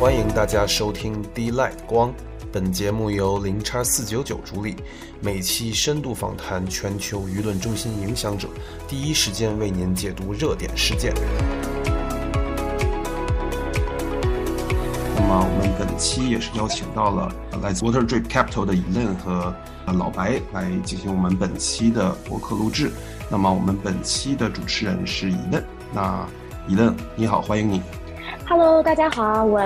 欢迎大家收听 D Light 光。本节目由零叉四九九主理，每期深度访谈全球舆论中心影响者，第一时间为您解读热点事件。那么我们本期也是邀请到了来自 Water Drip Capital 的 Elen 和老白来进行我们本期的博客录制。那么我们本期的主持人是 Elen，那 Elen 你好，欢迎你。Hello，大家好，我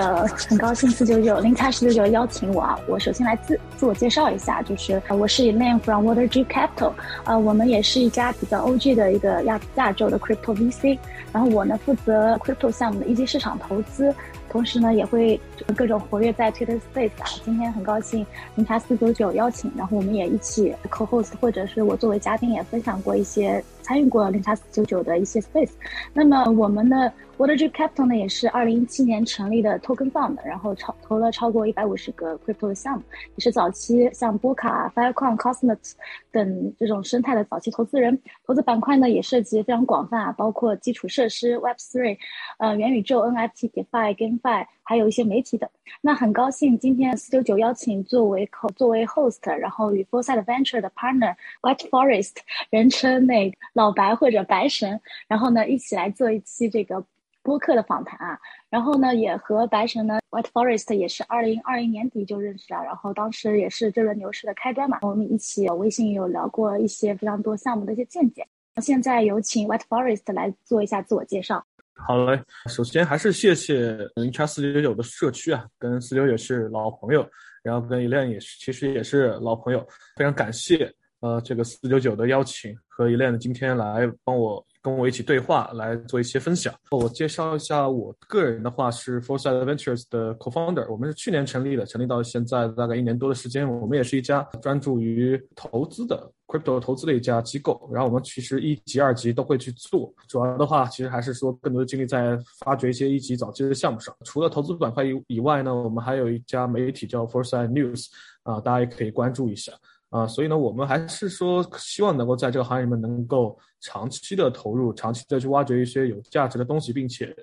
很高兴四九九零叉十九九邀请我啊。我首先来自自我介绍一下，就是我是 Elaine from Water G Capital，呃，我们也是一家比较 OG 的一个亚亚洲的 Crypto VC，然后我呢负责 Crypto 项目的一级市场投资。同时呢，也会各种活跃在 Twitter Space 啊。今天很高兴零茶四九九邀请，然后我们也一起 co-host，或者是我作为嘉宾也分享过一些参与过零茶四九九的一些 Space。那么我们的 Waterdeep Capital 呢，也是二零一七年成立的 Token Fund，然后超投了超过一百五十个 Crypto 的项目，也是早期像波卡、Filecoin、Cosmos 等这种生态的早期投资人。投资板块呢也涉及非常广泛啊，包括基础设施、Web Three、呃元宇宙、NFT、DeFi、Game。还有一些媒体的，那很高兴今天四九九邀请作为作为 host，然后与 Foresight Venture 的 partner White Forest，人称那老白或者白神，然后呢一起来做一期这个播客的访谈啊。然后呢也和白神呢 White Forest 也是二零二零年底就认识了，然后当时也是这轮牛市的开端嘛，我们一起有微信有聊过一些非常多项目的一些见解。现在有请 White Forest 来做一下自我介绍。好嘞，首先还是谢谢零叉四九九的社区啊，跟四九九是老朋友，然后跟一亮也是，其实也是老朋友，非常感谢呃这个四九九的邀请和 Elen 今天来帮我跟我一起对话，来做一些分享。我介绍一下我个人的话是 Foresight Ventures 的 co-founder，我们是去年成立的，成立到现在大概一年多的时间，我们也是一家专注于投资的。crypto 投资的一家机构，然后我们其实一级、二级都会去做，主要的话其实还是说更多的精力在发掘一些一级早期的项目上。除了投资板块以以外呢，我们还有一家媒体叫 Foresight News，啊，大家也可以关注一下啊。所以呢，我们还是说希望能够在这个行业里面能够长期的投入，长期的去挖掘一些有价值的东西，并且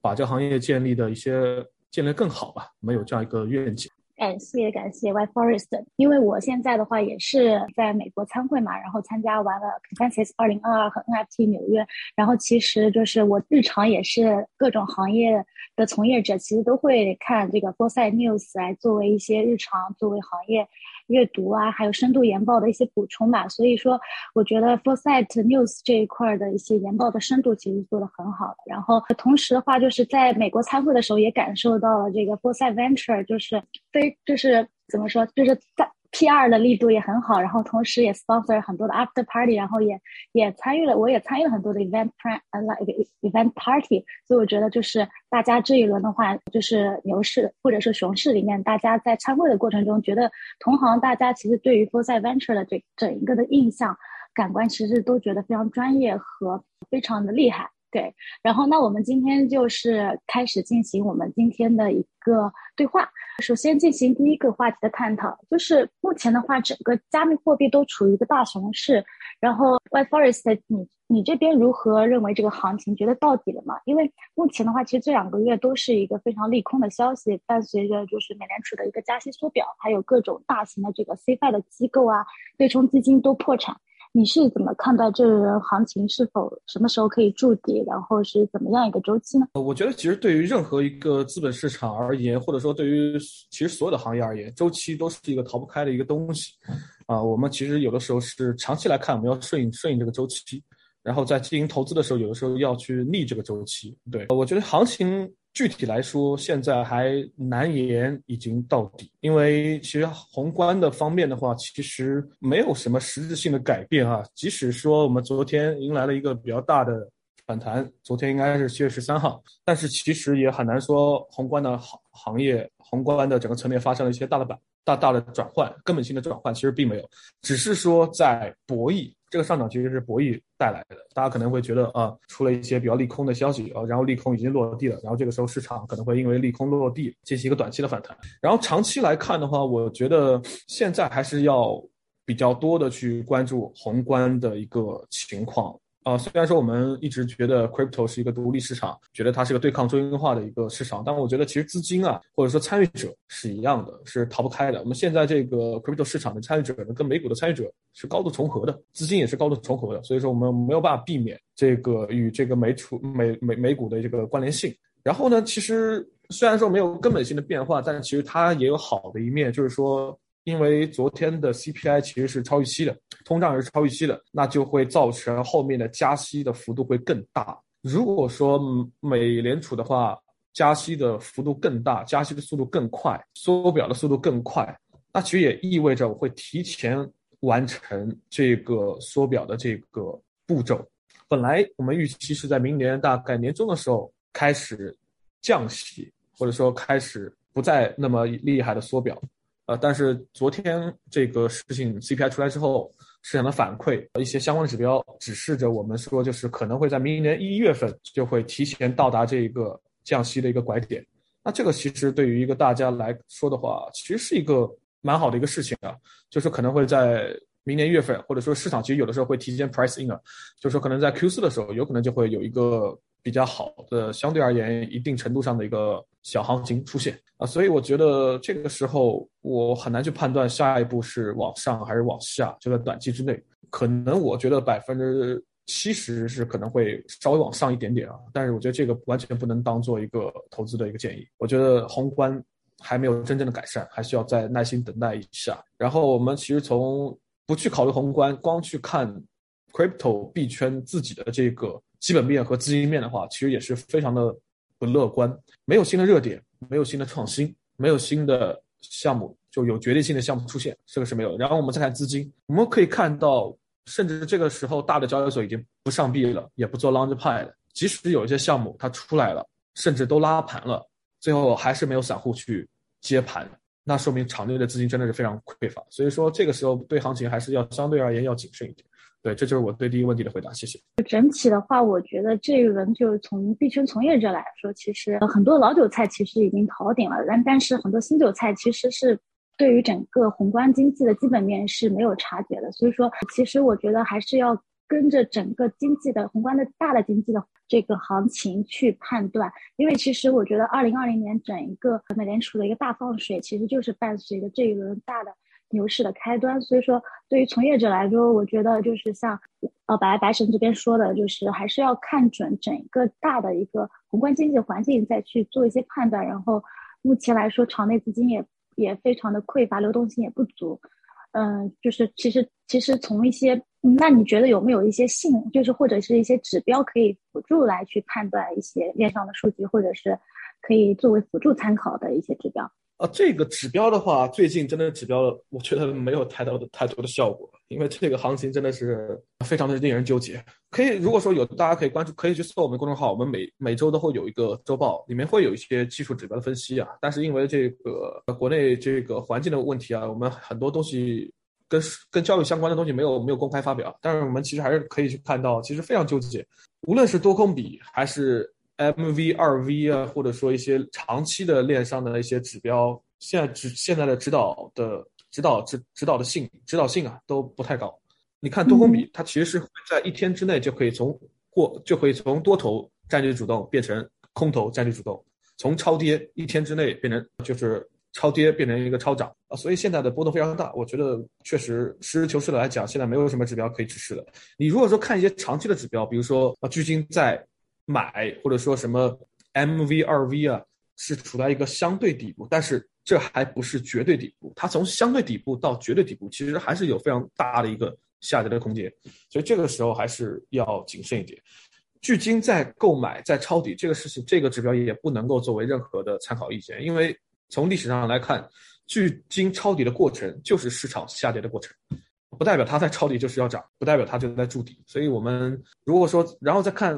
把这个行业建立的一些建立更好吧。我们有这样一个愿景。感谢感谢 White Forest，因为我现在的话也是在美国参会嘛，然后参加完了 Consensus 二零二二和 NFT 纽约，然后其实就是我日常也是各种行业的从业者，其实都会看这个 Foresight News 来作为一些日常作为行业。阅读啊，还有深度研报的一些补充吧。所以说，我觉得 Foresight News 这一块的一些研报的深度其实做的很好。然后同时的话，就是在美国参会的时候，也感受到了这个 Foresight Venture 就是非就是怎么说，就是在。P.R. 的力度也很好，然后同时也 sponsor 很多的 after party，然后也也参与了，我也参与了很多的 event plan，呃，like event party。所以我觉得就是大家这一轮的话，就是牛市或者是熊市里面，大家在参会的过程中，觉得同行大家其实对于 for 在 venture 的这整一个的印象感官，其实都觉得非常专业和非常的厉害。对，然后那我们今天就是开始进行我们今天的一个对话。首先进行第一个话题的探讨，就是目前的话，整个加密货币都处于一个大熊市。然后，Y Forest，你你这边如何认为这个行情？觉得到底了吗？因为目前的话，其实这两个月都是一个非常利空的消息，伴随着就是美联储的一个加息缩表，还有各种大型的这个 CFI 的机构啊，对冲基金都破产。你是怎么看待这个行情？是否什么时候可以筑底？然后是怎么样一个周期呢？我觉得，其实对于任何一个资本市场而言，或者说对于其实所有的行业而言，周期都是一个逃不开的一个东西。啊，我们其实有的时候是长期来看，我们要顺应顺应这个周期，然后在进行投资的时候，有的时候要去逆这个周期。对，我觉得行情。具体来说，现在还难言已经到底，因为其实宏观的方面的话，其实没有什么实质性的改变啊。即使说我们昨天迎来了一个比较大的反弹，昨天应该是七月十三号，但是其实也很难说宏观的行行业、宏观的整个层面发生了一些大的板大大的转换，根本性的转换其实并没有，只是说在博弈。这个上涨其实是博弈带来的，大家可能会觉得啊，出了一些比较利空的消息啊，然后利空已经落地了，然后这个时候市场可能会因为利空落地进行一个短期的反弹。然后长期来看的话，我觉得现在还是要比较多的去关注宏观的一个情况，啊，虽然说我们一直觉得 crypto 是一个独立市场，觉得它是个对抗中心化的一个市场，但我觉得其实资金啊，或者说参与者是一样的，是逃不开的。我们现在这个 crypto 市场的参与者呢，跟美股的参与者是高度重合的，资金也是高度重合的，所以说我们没有办法避免这个与这个美储美美美股的这个关联性。然后呢，其实虽然说没有根本性的变化，但其实它也有好的一面，就是说。因为昨天的 CPI 其实是超预期的，通胀也是超预期的，那就会造成后面的加息的幅度会更大。如果说美联储的话，加息的幅度更大，加息的速度更快，缩表的速度更快，那其实也意味着我会提前完成这个缩表的这个步骤。本来我们预期是在明年大概年中的时候开始降息，或者说开始不再那么厉害的缩表。呃，但是昨天这个事情 CPI 出来之后，市场的反馈一些相关的指标指示着我们说，就是可能会在明年一月份就会提前到达这一个降息的一个拐点。那这个其实对于一个大家来说的话，其实是一个蛮好的一个事情啊，就是可能会在明年月份，或者说市场其实有的时候会提前 price in 了，就是说可能在 Q 四的时候，有可能就会有一个。比较好的，相对而言，一定程度上的一个小行情出现啊，所以我觉得这个时候我很难去判断下一步是往上还是往下，就在短期之内，可能我觉得百分之七十是可能会稍微往上一点点啊，但是我觉得这个完全不能当做一个投资的一个建议，我觉得宏观还没有真正的改善，还需要再耐心等待一下。然后我们其实从不去考虑宏观，光去看 crypto 币圈自己的这个。基本面和资金面的话，其实也是非常的不乐观。没有新的热点，没有新的创新，没有新的项目，就有决定性的项目出现，这个是没有。然后我们再看资金，我们可以看到，甚至这个时候大的交易所已经不上币了，也不做 launch pad 了。即使有一些项目它出来了，甚至都拉盘了，最后还是没有散户去接盘，那说明场内的资金真的是非常匮乏。所以说这个时候对行情还是要相对而言要谨慎一点。对，这就是我对第一个问题的回答，谢谢。整体的话，我觉得这一轮就是从币圈从业者来说，其实很多老韭菜其实已经逃顶了，但但是很多新韭菜其实是对于整个宏观经济的基本面是没有察觉的。所以说，其实我觉得还是要跟着整个经济的宏观的大的经济的这个行情去判断，因为其实我觉得二零二零年整一个美联储的一个大放水，其实就是伴随着这一轮大的。牛市的开端，所以说对于从业者来说，我觉得就是像呃白白神这边说的，就是还是要看准整个大的一个宏观经济环境，再去做一些判断。然后目前来说，场内资金也也非常的匮乏，流动性也不足。嗯，就是其实其实从一些，那你觉得有没有一些信，就是或者是一些指标可以辅助来去判断一些链上的数据，或者是可以作为辅助参考的一些指标？啊，这个指标的话，最近真的指标，我觉得没有太多的太多的效果，因为这个行情真的是非常的令人纠结。可以，如果说有大家可以关注，可以去搜我们公众号，我们每每周都会有一个周报，里面会有一些技术指标的分析啊。但是因为这个国内这个环境的问题啊，我们很多东西跟跟教育相关的东西没有没有公开发表。但是我们其实还是可以去看到，其实非常纠结，无论是多空比还是。M V 二 V 啊，或者说一些长期的链上的一些指标，现在指现在的指导的指导指指导的性指导性啊都不太高。你看多空比，它其实是在一天之内就可以从过就可以从多头战略主动变成空头战略主动，从超跌一天之内变成就是超跌变成一个超涨啊，所以现在的波动非常大。我觉得确实实事求是的来讲，现在没有什么指标可以支持的。你如果说看一些长期的指标，比如说啊，巨金在。买或者说什么 M V 二 V 啊，是处在一个相对底部，但是这还不是绝对底部。它从相对底部到绝对底部，其实还是有非常大的一个下跌的空间。所以这个时候还是要谨慎一点。距今在购买在抄底这个事情，这个指标也不能够作为任何的参考意见，因为从历史上来看，距今抄底的过程就是市场下跌的过程，不代表它在抄底就是要涨，不代表它就在筑底。所以我们如果说然后再看。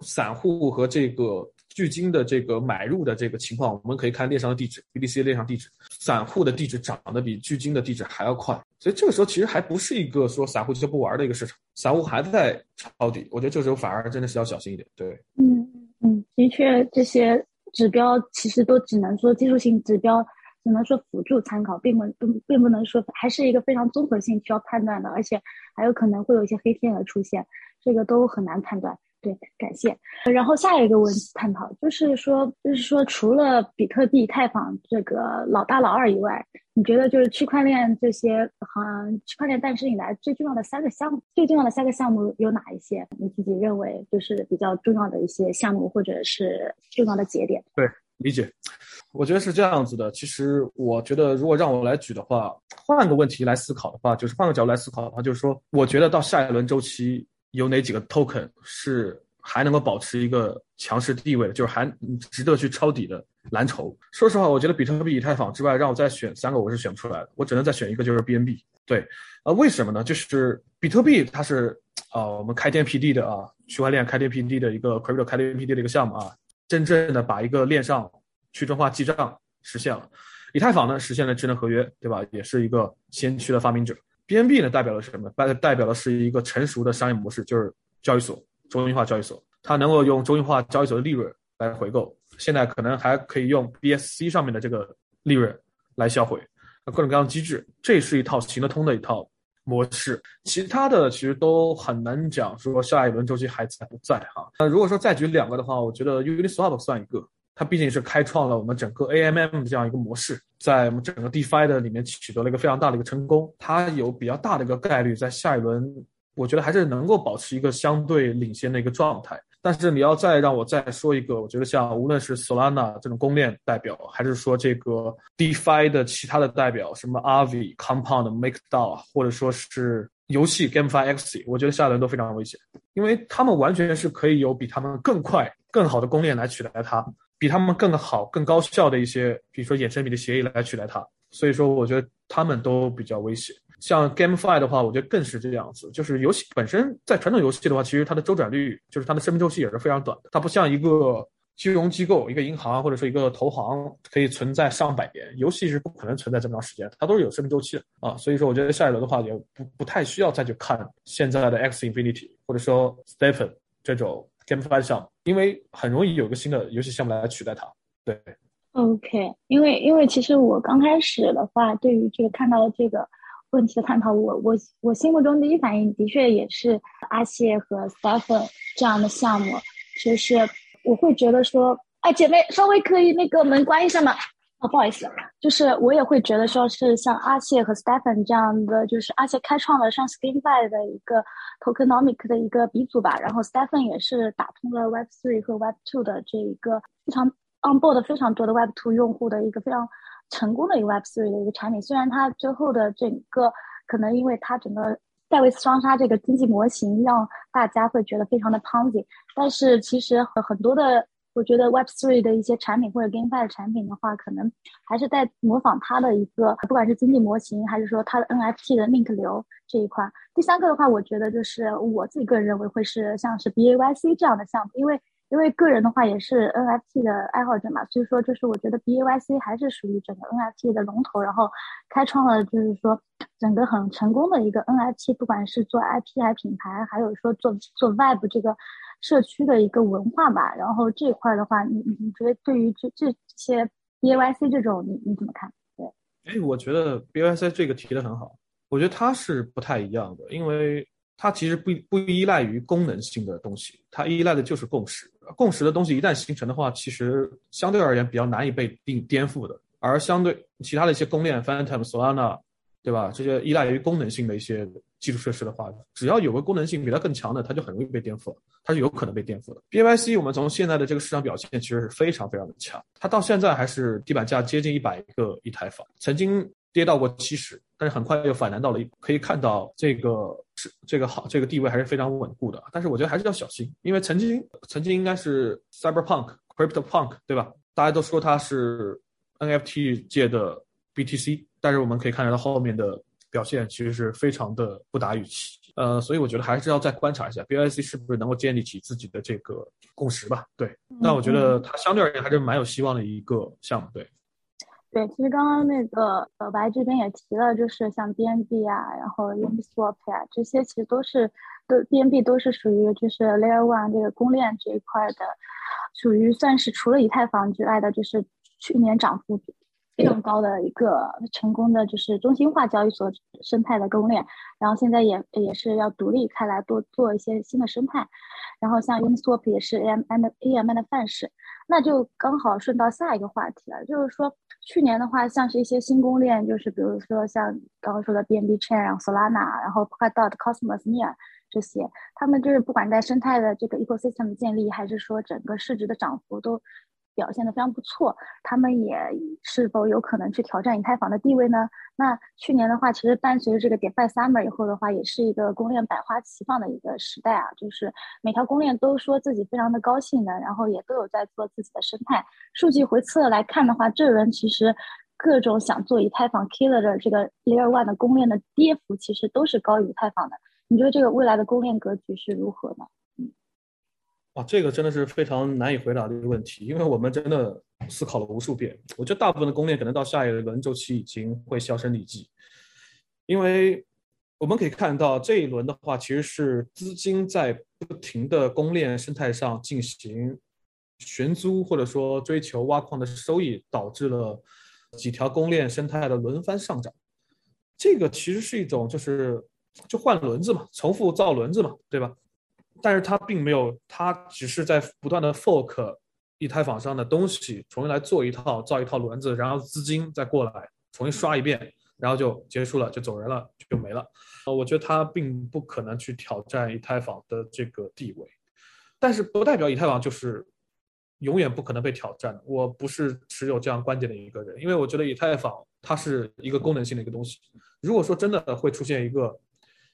散户和这个距今的这个买入的这个情况，我们可以看链上的地址，BTC 链上地址，散户的地址涨得比距今的地址还要快，所以这个时候其实还不是一个说散户就不玩的一个市场，散户还在抄底，我觉得这时候反而真的是要小心一点。对，嗯嗯，的确这些指标其实都只能说技术性指标，只能说辅助参考，并不并并不能说还是一个非常综合性需要判断的，而且还有可能会有一些黑天鹅出现，这个都很难判断。对，感谢。然后下一个问题探讨就是说，就是说，除了比特币、以太坊这个老大老二以外，你觉得就是区块链这些，像区块链诞生以来最重要的三个项目，最重要的三个项目有哪一些？你自己认为就是比较重要的一些项目，或者是重要的节点？对，理解。我觉得是这样子的。其实，我觉得如果让我来举的话，换个问题来思考的话，就是换个角度来思考的话，就是说，我觉得到下一轮周期。有哪几个 token 是还能够保持一个强势地位的，就是还值得去抄底的蓝筹？说实话，我觉得比特币、以太坊之外，让我再选三个，我是选不出来的。我只能再选一个，就是 BNB。对，呃，为什么呢？就是比特币它是啊，我们开天辟地的啊，区块链开天辟地的一个 crypto 开天辟地的一个项目啊，真正的把一个链上去中化记账实现了。以太坊呢，实现了智能合约，对吧？也是一个先驱的发明者。BNB 呢代表了什么？代代表的是一个成熟的商业模式，就是交易所中心化交易所，它能够用中心化交易所的利润来回购，现在可能还可以用 BSC 上面的这个利润来销毁，各种各样的机制，这是一套行得通的一套模式。其他的其实都很难讲，说下一轮周期还在不在哈？那如果说再举两个的话，我觉得 Uniswap 算一个。它毕竟是开创了我们整个 AMM 的这样一个模式，在我们整个 DeFi 的里面取得了一个非常大的一个成功。它有比较大的一个概率在下一轮，我觉得还是能够保持一个相对领先的一个状态。但是你要再让我再说一个，我觉得像无论是 Solana 这种公链代表，还是说这个 DeFi 的其他的代表，什么 Aave、Compound、MakerDAO，或者说是游戏 GameFi X，我觉得下一轮都非常危险，因为他们完全是可以有比他们更快、更好的公链来取代它。比他们更好、更高效的一些，比如说衍生品的协议来取代它，所以说我觉得他们都比较危险。像 GameFi 的话，我觉得更是这样子，就是游戏本身在传统游戏的话，其实它的周转率，就是它的生命周期也是非常短的。它不像一个金融机构、一个银行或者说一个投行可以存在上百年，游戏是不可能存在这么长时间，它都是有生命周期的啊。所以说，我觉得下一轮的话也不不太需要再去看现在的 X Infinity 或者说 Stephen 这种。GameFi 项目，因为很容易有个新的游戏项目来取代它。对，OK，因为因为其实我刚开始的话，对于这个看到这个问题的探讨，我我我心目中第一反应的确也是阿谢和 Stephen 这样的项目，就是我会觉得说，哎，姐妹稍微可以那个门关一下吗哦？不好意思，就是我也会觉得说是像阿谢和 Stephen 这样的，就是阿谢开创了像 SkinFi 的一个 Tokenomic 的一个鼻祖吧，然后 Stephen 也是打通了 Web Three 和 Web Two 的这一个非常 onboard 非常多的 Web Two 用户的一个非常成功的一个 Web Three 的一个产品。虽然它最后的整个可能因为它整个戴维斯双杀这个经济模型让大家会觉得非常的 Ponzi，但是其实很很多的。我觉得 Web Three 的一些产品或者 GameFi 的产品的话，可能还是在模仿它的一个，不管是经济模型，还是说它的 NFT 的 link 流这一块。第三个的话，我觉得就是我自己个人认为会是像是 BAYC 这样的项目，因为因为个人的话也是 NFT 的爱好者嘛，所以说就是我觉得 BAYC 还是属于整个 NFT 的龙头，然后开创了就是说整个很成功的一个 NFT，不管是做 IP 还品牌，还有说做做 Web 这个。社区的一个文化吧，然后这块的话，你你你觉得对于这这些 B A Y C 这种，你你怎么看？对，哎，我觉得 B A Y C 这个提的很好，我觉得它是不太一样的，因为它其实不不依赖于功能性的东西，它依赖的就是共识。共识的东西一旦形成的话，其实相对而言比较难以被定颠覆的，而相对其他的一些公链，Phantom、Solana。对吧？这些依赖于功能性的一些基础设施的话，只要有个功能性比它更强的，它就很容易被颠覆了。它是有可能被颠覆的。B Y C 我们从现在的这个市场表现其实是非常非常的强，它到现在还是地板价接近一百个一台房，曾经跌到过七十，但是很快又反弹到了一，可以看到这个是这个好这个地位还是非常稳固的。但是我觉得还是要小心，因为曾经曾经应该是 Cyberpunk、Crypto Punk 对吧？大家都说它是 N F T 界的 B T C。但是我们可以看到它后面的表现其实是非常的不达预期，呃，所以我觉得还是要再观察一下 B I C 是不是能够建立起自己的这个共识吧。对，那我觉得它相对而言还是蛮有希望的一个项目。对，对，其实刚刚那个老白这边也提了，就是像 B N B 啊，然后 Uniswap 啊，这些其实都是都 B N B 都是属于就是 Layer One 这个公链这一块的，属于算是除了以太坊之外的，就是去年涨幅。非常高的一个成功的就是中心化交易所生态的公链，然后现在也也是要独立开来多做一些新的生态，然后像 Uniswap 也是 AM and AM 的范式，那就刚好顺到下一个话题了，就是说去年的话，像是一些新公链，就是比如说像刚刚说的 BNB Chain，然后 Solana，然后 Polkadot、Cosmos、Near 这些，他们就是不管在生态的这个 ecosystem 建立，还是说整个市值的涨幅都。表现的非常不错，他们也是否有可能去挑战以太坊的地位呢？那去年的话，其实伴随着这个 DeFi Summer 以后的话，也是一个公链百花齐放的一个时代啊，就是每条公链都说自己非常的高兴的，然后也都有在做自己的生态。数据回测来看的话，这轮其实各种想做以太坊 Killer 的这个 Layer One 的公链的跌幅，其实都是高于以太坊的。你觉得这个未来的公链格局是如何呢？啊，这个真的是非常难以回答的一个问题，因为我们真的思考了无数遍。我觉得大部分的公链可能到下一轮周期已经会销声匿迹，因为我们可以看到这一轮的话，其实是资金在不停的公链生态上进行寻租或者说追求挖矿的收益，导致了几条公链生态的轮番上涨。这个其实是一种就是就换轮子嘛，重复造轮子嘛，对吧？但是它并没有，它只是在不断的 fork 以太坊上的东西，重新来做一套，造一套轮子，然后资金再过来重新刷一遍，然后就结束了，就走人了，就没了。呃，我觉得它并不可能去挑战以太坊的这个地位，但是不代表以太坊就是永远不可能被挑战。我不是持有这样观点的一个人，因为我觉得以太坊它是一个功能性的一个东西。如果说真的会出现一个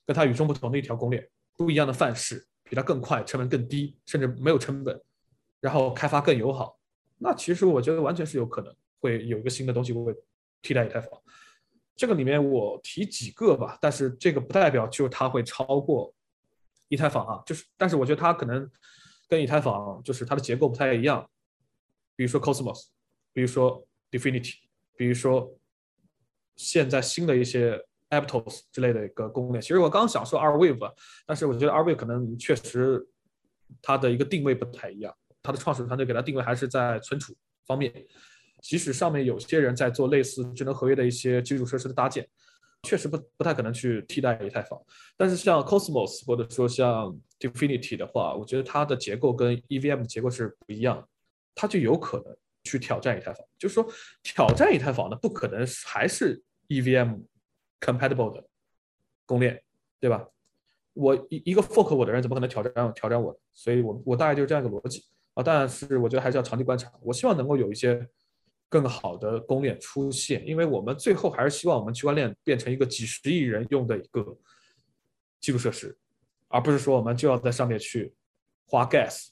跟它与众不同的一条公链，不一样的范式。比它更快，成本更低，甚至没有成本，然后开发更友好，那其实我觉得完全是有可能会有一个新的东西会替代以太坊。这个里面我提几个吧，但是这个不代表就它会超过以太坊啊，就是但是我觉得它可能跟以太坊就是它的结构不太一样，比如说 Cosmos，比如说 Definity，比如说现在新的一些。Aptos 之类的一个供应链，其实我刚想说 R Wave，但是我觉得 R Wave 可能确实它的一个定位不太一样，它的创始团队给它定位还是在存储方面，即使上面有些人在做类似智能合约的一些基础设施的搭建，确实不不太可能去替代以太坊。但是像 Cosmos 或者说像 Definity 的话，我觉得它的结构跟 EVM 的结构是不一样，它就有可能去挑战以太坊。就是说挑战以太坊的不可能还是 EVM。Compatible 的公链，对吧？我一一个 fork 我的人怎么可能挑战挑战我？所以我我大概就是这样一个逻辑啊。但是我觉得还是要长期观察。我希望能够有一些更好的公链出现，因为我们最后还是希望我们区块链变成一个几十亿人用的一个基础设施，而不是说我们就要在上面去花 gas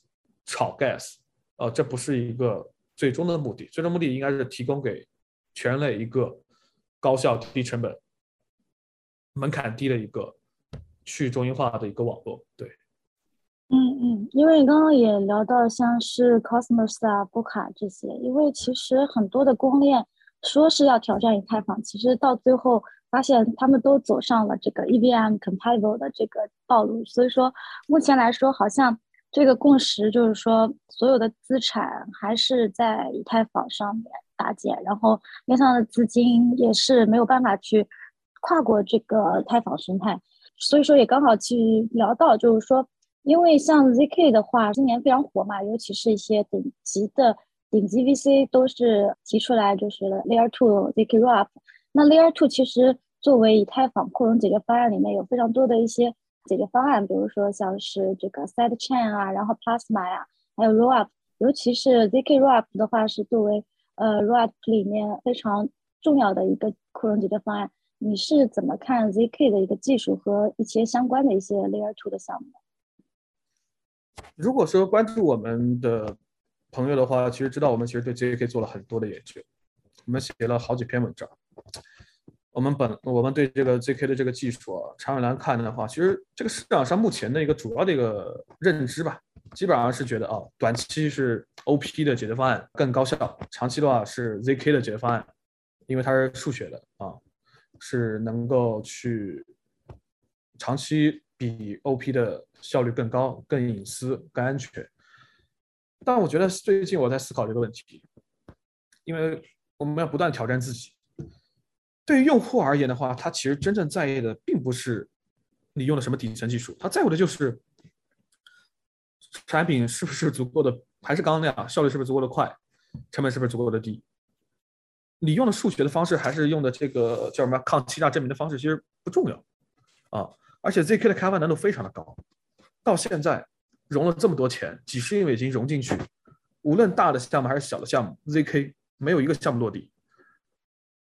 炒 gas。呃，这不是一个最终的目的。最终目的应该是提供给全人类一个高效低成本。门槛低的一个去中心化的一个网络，对，嗯嗯，因为刚刚也聊到像是 Cosmos 啊、波卡这些，因为其实很多的公链说是要挑战以太坊，其实到最后发现他们都走上了这个 EVM compatible 的这个道路，所以说目前来说，好像这个共识就是说，所有的资产还是在以太坊上面搭建，然后链上的资金也是没有办法去。跨过这个太坊生态，所以说也刚好去聊到，就是说，因为像 ZK 的话，今年非常火嘛，尤其是一些顶级的顶级 VC 都是提出来，就是 Layer Two ZK rap。那 Layer Two 其实作为以太坊扩容解决方案里面有非常多的一些解决方案，比如说像是这个 Side Chain 啊，然后 Plasma 呀，还有 Rollup，尤其是 ZK Rollup 的话是作为呃 Rollup 里面非常重要的一个扩容解决方案。你是怎么看 ZK 的一个技术和一些相关的一些 Layer Two 的项目？如果说关注我们的朋友的话，其实知道我们其实对 ZK 做了很多的研究，我们写了好几篇文章。我们本我们对这个 ZK 的这个技术啊，长远来看的话，其实这个市场上目前的一个主要的一个认知吧，基本上是觉得啊，短期是 OP 的解决方案更高效，长期的话是 ZK 的解决方案，因为它是数学的啊。是能够去长期比 OP 的效率更高、更隐私、更安全。但我觉得最近我在思考这个问题，因为我们要不断挑战自己。对于用户而言的话，他其实真正在意的并不是你用的什么底层技术，他在乎的就是产品是不是足够的，还是刚刚那样，效率是不是足够的快，成本是不是足够的低。你用的数学的方式，还是用的这个叫什么抗欺诈证明的方式，其实不重要啊。而且 ZK 的开发难度非常的高，到现在融了这么多钱，几十亿美金融进去，无论大的项目还是小的项目，ZK 没有一个项目落地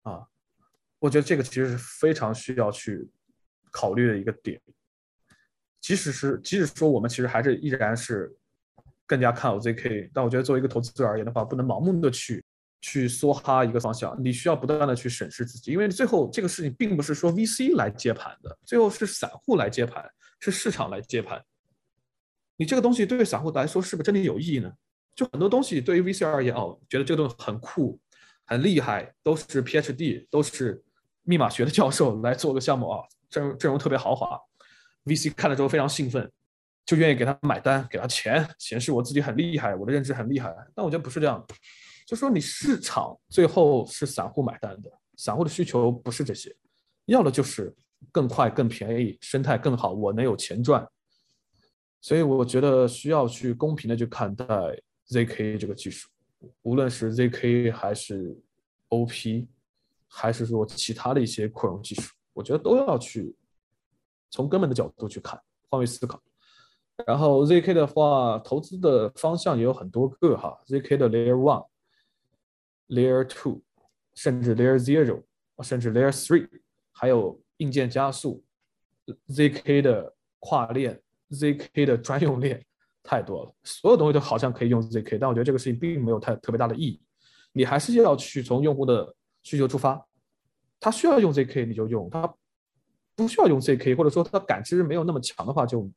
啊。我觉得这个其实是非常需要去考虑的一个点。即使是即使说我们其实还是依然是更加看好 ZK，但我觉得作为一个投资者而言的话，不能盲目的去。去梭哈一个方向，你需要不断的去审视自己，因为最后这个事情并不是说 VC 来接盘的，最后是散户来接盘，是市场来接盘。你这个东西对于散户来说是不是真的有意义呢？就很多东西对于 VC 而言，哦，觉得这个东西很酷、很厉害，都是 PhD，都是密码学的教授来做个项目啊，阵容阵容特别豪华，VC 看了之后非常兴奋，就愿意给他买单，给他钱，显示我自己很厉害，我的认知很厉害。但我觉得不是这样。就说你市场最后是散户买单的，散户的需求不是这些，要的就是更快、更便宜、生态更好，我能有钱赚。所以我觉得需要去公平的去看待 ZK 这个技术，无论是 ZK 还是 OP，还是说其他的一些扩容技术，我觉得都要去从根本的角度去看，换位思考。然后 ZK 的话，投资的方向也有很多个哈，ZK 的 Layer One。Layer Two，甚至 Layer Zero，甚至 Layer Three，还有硬件加速，ZK 的跨链，ZK 的专用链，太多了。所有东西都好像可以用 ZK，但我觉得这个事情并没有太特别大的意义。你还是要去从用户的需求出发，他需要用 ZK 你就用，他不需要用 ZK，或者说他感知没有那么强的话，就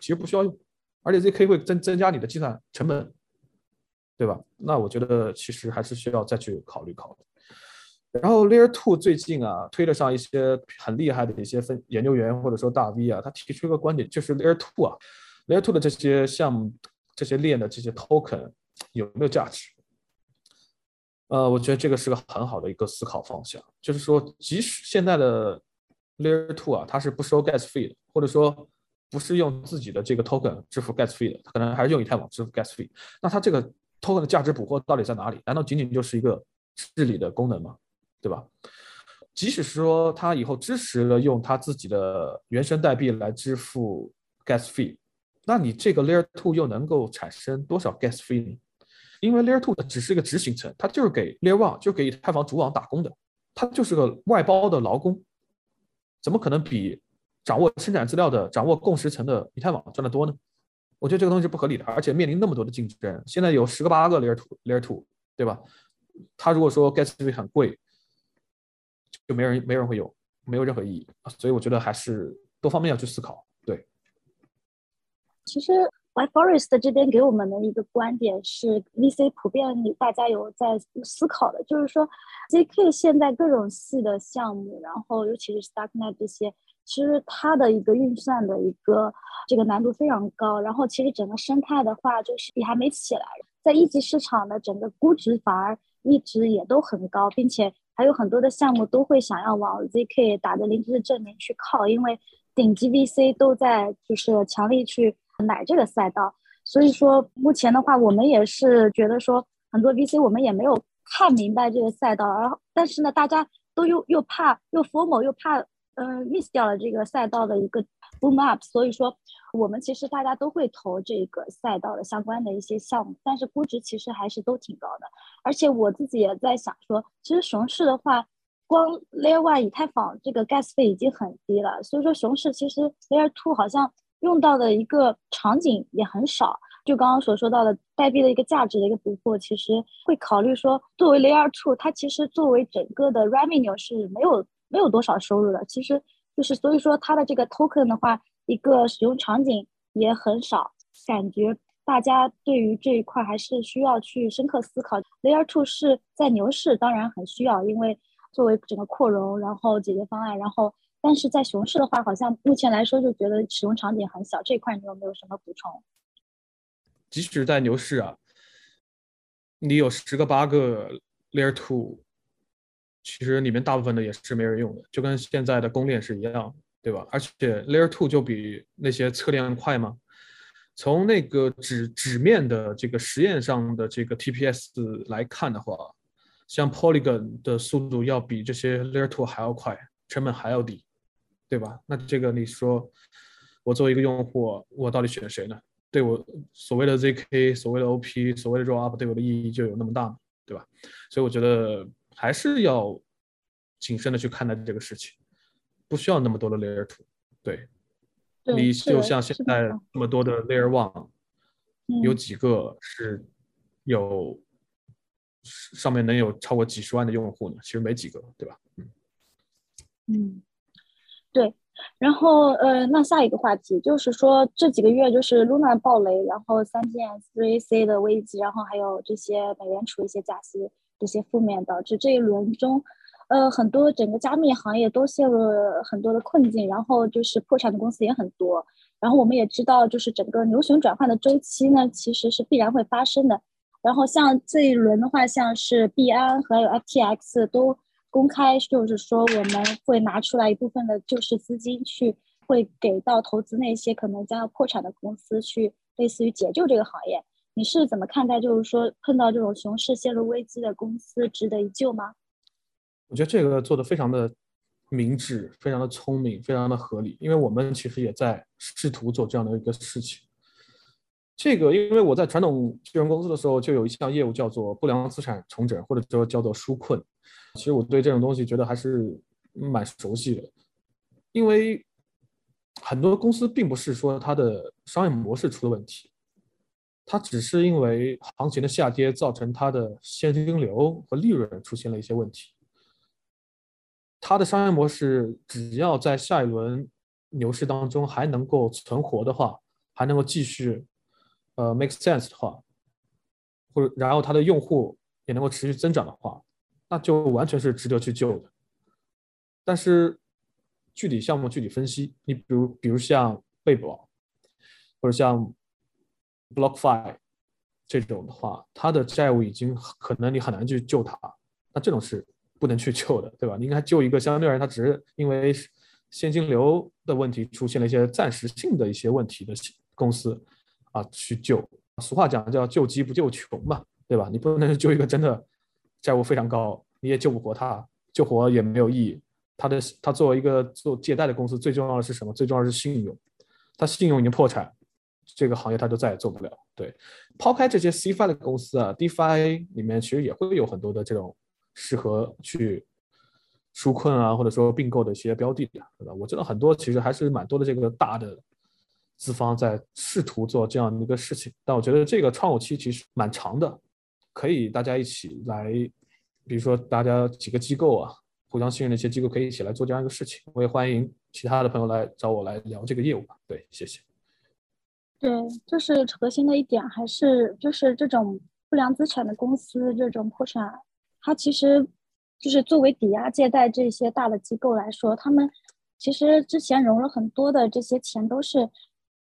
其实不需要用。而且 ZK 会增增加你的计算成本。对吧？那我觉得其实还是需要再去考虑考虑。然后 Layer Two 最近啊，推特上一些很厉害的一些分研究员或者说大 V 啊，他提出一个观点，就是 Layer Two 啊，Layer Two 的这些项目、这些链的这些 Token 有没有价值？呃，我觉得这个是个很好的一个思考方向，就是说，即使现在的 Layer Two 啊，它是不收 Gas Fee 的，或者说不是用自己的这个 Token 支付 Gas Fee 的，它可能还是用以太网支付 Gas Fee，那它这个。Token 的价值捕获到底在哪里？难道仅仅就是一个治理的功能吗？对吧？即使说他以后支持了用他自己的原生代币来支付 gas fee，那你这个 layer two 又能够产生多少 gas fee 呢？因为 layer two 只是一个执行层，它就是给 layer one 就给以太坊主网打工的，它就是个外包的劳工，怎么可能比掌握生产资料的、掌握共识层的以太坊赚得多呢？我觉得这个东西是不合理的，而且面临那么多的竞争，现在有十个八个 Layer Two Layer Two，对吧？他如果说 Gas Fee 很贵，就没人没人会有，没有任何意义。所以我觉得还是多方面要去思考。对，其实 White Forest 这边给我们的一个观点是，VC 普遍大家有在思考的，就是说 ZK 现在各种细的项目，然后尤其是 Starknet 这些。其实它的一个运算的一个这个难度非常高，然后其实整个生态的话就是也还没起来，在一级市场的整个估值反而一直也都很高，并且还有很多的项目都会想要往 ZK 打的零知识证明去靠，因为顶级 VC 都在就是强力去买这个赛道，所以说目前的话我们也是觉得说很多 VC 我们也没有看明白这个赛道，然后但是呢大家都又又怕又 formal 又怕。嗯，miss 掉了这个赛道的一个 boom up，所以说我们其实大家都会投这个赛道的相关的一些项目，但是估值其实还是都挺高的。而且我自己也在想说，其实熊市的话，光 layer one 以太坊这个 gas 费已经很低了，所以说熊市其实 layer two 好像用到的一个场景也很少。就刚刚所说到的代币的一个价值的一个突破，其实会考虑说，作为 layer two，它其实作为整个的 revenue 是没有。没有多少收入的，其实就是所以说它的这个 token 的话，一个使用场景也很少，感觉大家对于这一块还是需要去深刻思考。Layer Two 是在牛市当然很需要，因为作为整个扩容，然后解决方案，然后但是在熊市的话，好像目前来说就觉得使用场景很小，这一块你有没有什么补充？即使在牛市啊，你有十个八个 Layer Two。其实里面大部分的也是没人用的，就跟现在的公链是一样，对吧？而且 Layer Two 就比那些侧链快吗？从那个纸纸面的这个实验上的这个 TPS 来看的话，像 Polygon 的速度要比这些 Layer Two 还要快，成本还要低，对吧？那这个你说，我作为一个用户，我到底选谁呢？对我所谓的 ZK、所谓的 OP、所谓的 Rollup 对我的意义就有那么大吗？对吧？所以我觉得还是要谨慎的去看待这个事情，不需要那么多的 Layer Two，对。你就像现在那么多的 Layer One，有几个是有上面能有超过几十万的用户呢？其实没几个，对吧？嗯，对。然后呃，那下一个话题就是说这几个月就是 Luna 暴雷，然后三件 3C 的危机，然后还有这些美联储一些加息这些负面，导致这一轮中。呃，很多整个加密行业都陷入了很多的困境，然后就是破产的公司也很多。然后我们也知道，就是整个牛熊转换的周期呢，其实是必然会发生的。然后像这一轮的话，像是币安和有 FTX 都公开，就是说我们会拿出来一部分的救市资金，去会给到投资那些可能将要破产的公司，去类似于解救这个行业。你是怎么看待？就是说碰到这种熊市陷入危机的公司，值得一救吗？我觉得这个做的非常的明智，非常的聪明，非常的合理。因为我们其实也在试图做这样的一个事情。这个，因为我在传统金融公司的时候，就有一项业务叫做不良资产重整，或者说叫做纾困。其实我对这种东西觉得还是蛮熟悉的。因为很多公司并不是说它的商业模式出了问题，它只是因为行情的下跌造成它的现金流和利润出现了一些问题。它的商业模式，只要在下一轮牛市当中还能够存活的话，还能够继续，呃，make sense 的话，或者然后它的用户也能够持续增长的话，那就完全是值得去救的。但是具体项目具体分析，你比如比如像贝宝，或者像 BlockFi 这种的话，它的债务已经可能你很难去救它，那这种是。不能去救的，对吧？你应该救一个相对而言，它只是因为现金流的问题出现了一些暂时性的一些问题的公司啊，去救。俗话讲叫救急不救穷嘛，对吧？你不能救一个真的债务非常高，你也救不活他，救活也没有意义。他的他作为一个做借贷的公司，最重要的是什么？最重要的是信用。他信用已经破产，这个行业他就再也做不了。对，抛开这些 CFI 的公司啊，DeFi 里面其实也会有很多的这种。适合去纾困啊，或者说并购的一些标的，对吧？我知道很多，其实还是蛮多的这个大的资方在试图做这样的一个事情。但我觉得这个窗口期其实蛮长的，可以大家一起来，比如说大家几个机构啊，互相信任的一些机构可以一起来做这样一个事情。我也欢迎其他的朋友来找我来聊这个业务吧。对，谢谢。对，就是核心的一点还是就是这种不良资产的公司这种破产。它其实就是作为抵押借贷这些大的机构来说，他们其实之前融了很多的这些钱，都是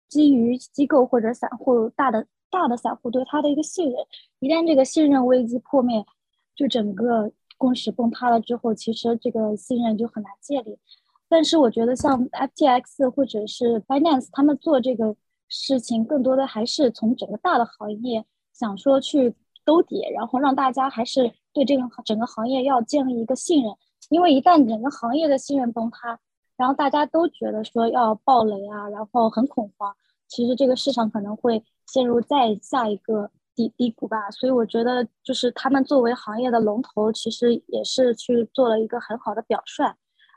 基于机构或者散户大的大的散户对他的一个信任。一旦这个信任危机破灭，就整个共识崩塌了之后，其实这个信任就很难建立。但是我觉得像 FTX 或者是 Binance 他们做这个事情，更多的还是从整个大的行业想说去兜底，然后让大家还是。对这个整个行业要建立一个信任，因为一旦整个行业的信任崩塌，然后大家都觉得说要爆雷啊，然后很恐慌，其实这个市场可能会陷入再下一个低低谷吧。所以我觉得，就是他们作为行业的龙头，其实也是去做了一个很好的表率，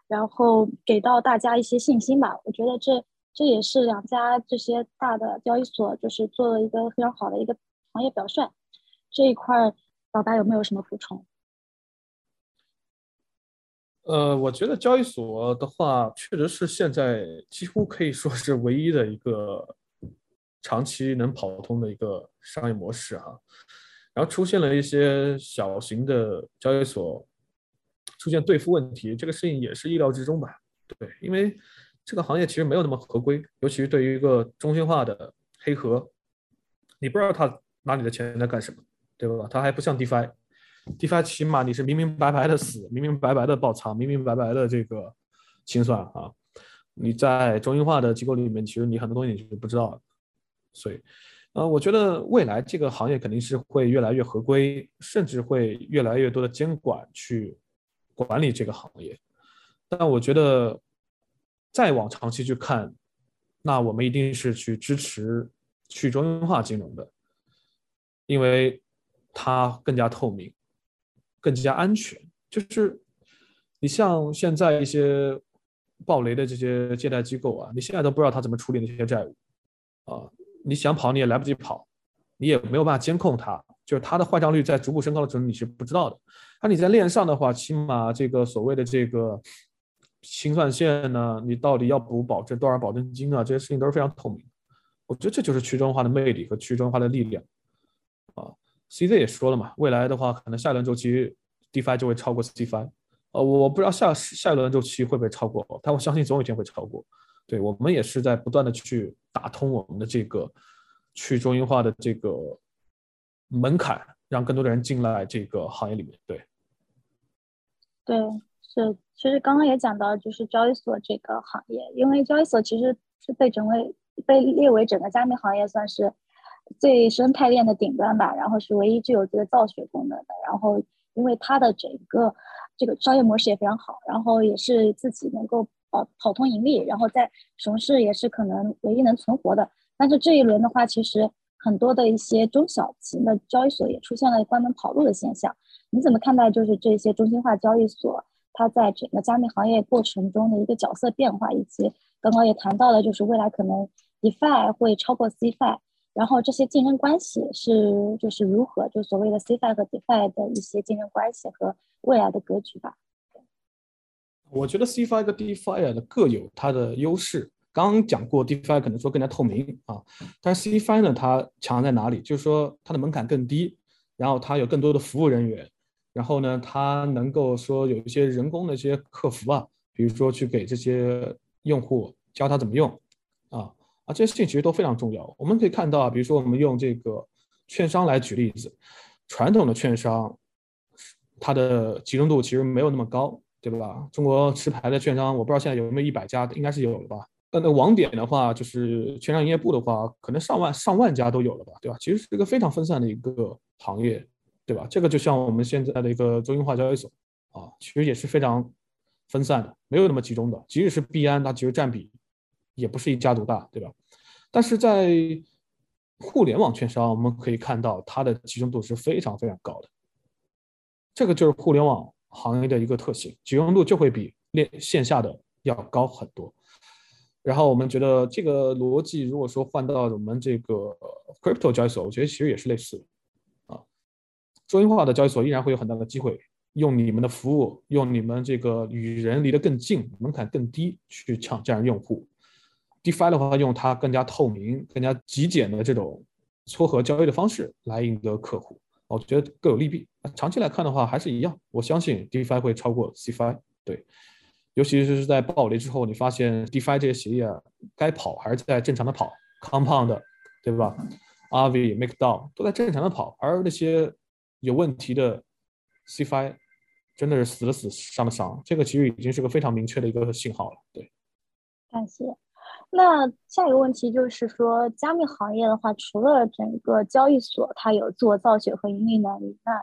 然后给到大家一些信心吧。我觉得这这也是两家这些大的交易所就是做了一个非常好的一个行业表率这一块。老白有没有什么补充？呃，我觉得交易所的话，确实是现在几乎可以说是唯一的一个长期能跑通的一个商业模式啊。然后出现了一些小型的交易所出现兑付问题，这个事情也是意料之中吧？对，因为这个行业其实没有那么合规，尤其是对于一个中心化的黑盒，你不知道他拿你的钱在干什么。对吧？它还不像 DeFi，DeFi 起码你是明明白白的死，明明白白的爆仓，明明白白的这个清算啊。你在中心化的机构里面，其实你很多东西你是不知道。所以，呃，我觉得未来这个行业肯定是会越来越合规，甚至会越来越多的监管去管理这个行业。但我觉得再往长期去看，那我们一定是去支持去中心化金融的，因为它更加透明。更加安全，就是你像现在一些暴雷的这些借贷机构啊，你现在都不知道他怎么处理那些债务啊，你想跑你也来不及跑，你也没有办法监控它，就是它的坏账率在逐步升高的时候你是不知道的。那你在链上的话，起码这个所谓的这个清算线呢，你到底要补保证多少保证金啊，这些事情都是非常透明。我觉得这就是去中化的魅力和去中化的力量啊。CZ 也说了嘛，未来的话，可能下一轮周期 DeFi 就会超过 CFI。呃，我不知道下下一轮周期会不会超过，但我相信总有一天会超过。对我们也是在不断的去打通我们的这个去中心化的这个门槛，让更多的人进来这个行业里面。对，对，是，其实刚刚也讲到，就是交易所这个行业，因为交易所其实是被整为被列为整个加密行业算是。最生态链的顶端吧，然后是唯一具有这个造血功能的，然后因为它的整个这个商业模式也非常好，然后也是自己能够跑跑通盈利，然后在熊市也是可能唯一能存活的。但是这一轮的话，其实很多的一些中小型的交易所也出现了关门跑路的现象。你怎么看待就是这些中心化交易所它在整个加密行业过程中的一个角色变化，以及刚刚也谈到了就是未来可能 DeFi 会超过 CFI。然后这些竞争关系是就是如何，就所谓的 CFI 和 DeFi 的一些竞争关系和未来的格局吧。我觉得 CFI 和 DeFi 的各有它的优势。刚刚讲过，DeFi 可能说更加透明啊，但是 CFI 呢，它强在哪里？就是说它的门槛更低，然后它有更多的服务人员，然后呢，它能够说有一些人工的一些客服啊，比如说去给这些用户教他怎么用啊。啊，这些事情其实都非常重要。我们可以看到啊，比如说我们用这个券商来举例子，传统的券商，它的集中度其实没有那么高，对吧？中国持牌的券商，我不知道现在有没有一百家，应该是有了吧？那那网点的话，就是券商营业部的话，可能上万上万家都有了吧，对吧？其实是一个非常分散的一个行业，对吧？这个就像我们现在的一个中心化交易所啊，其实也是非常分散的，没有那么集中的。即使是币安，它其实占比。也不是一家独大，对吧？但是在互联网券商，我们可以看到它的集中度是非常非常高的。这个就是互联网行业的一个特性，集中度就会比链线下的要高很多。然后我们觉得这个逻辑，如果说换到我们这个 crypto 交易所，我觉得其实也是类似的。中心化的交易所依然会有很大的机会。用你们的服务，用你们这个与人离得更近、门槛更低去抢这样用户。DeFi 的话，用它更加透明、更加极简的这种撮合交易的方式来赢得客户，我觉得各有利弊。长期来看的话，还是一样。我相信 DeFi 会超过 CFI。对，尤其是在暴雷之后，你发现 DeFi 这些协议啊，该跑还是在正常的跑，Compound，对吧？Aave、MakerDAO 都在正常的跑，而那些有问题的 CFI 真的是死了死，伤了伤。这个其实已经是个非常明确的一个信号了。对，感谢。那下一个问题就是说，加密行业的话，除了整个交易所它有自我造血和盈利能力，那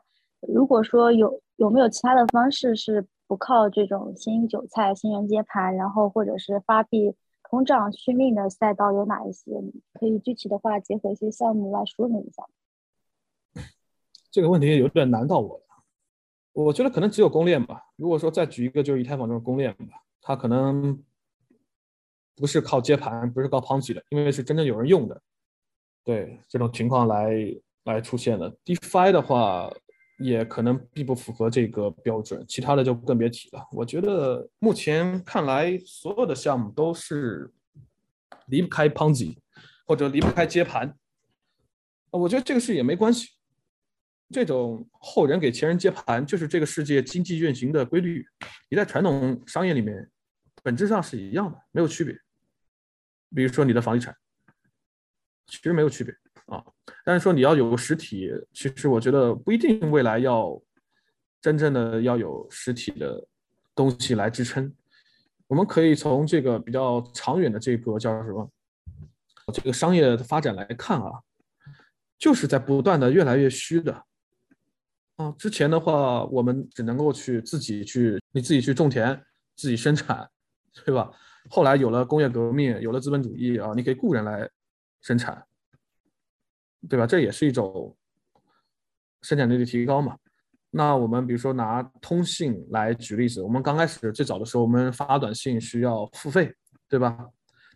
如果说有有没有其他的方式是不靠这种新韭菜、新人接盘，然后或者是发币通胀续命的赛道有哪一些？可以具体的话结合一些项目来说明一下。这个问题有点难到我了，我觉得可能只有公链吧。如果说再举一个，就是以太坊这种公链吧，它可能。不是靠接盘，不是靠 p o n 的，因为是真正有人用的，对这种情况来来出现的。DeFi 的话，也可能并不符合这个标准，其他的就更别提了。我觉得目前看来，所有的项目都是离不开 p o n 或者离不开接盘。我觉得这个事也没关系，这种后人给前人接盘，就是这个世界经济运行的规律。你在传统商业里面，本质上是一样的，没有区别。比如说你的房地产，其实没有区别啊。但是说你要有实体，其实我觉得不一定未来要真正的要有实体的东西来支撑。我们可以从这个比较长远的这个叫什么，这个商业的发展来看啊，就是在不断的越来越虚的。啊，之前的话我们只能够去自己去，你自己去种田，自己生产，对吧？后来有了工业革命，有了资本主义啊，你可以雇人来生产，对吧？这也是一种生产力的提高嘛。那我们比如说拿通信来举例子，我们刚开始最早的时候，我们发短信需要付费，对吧？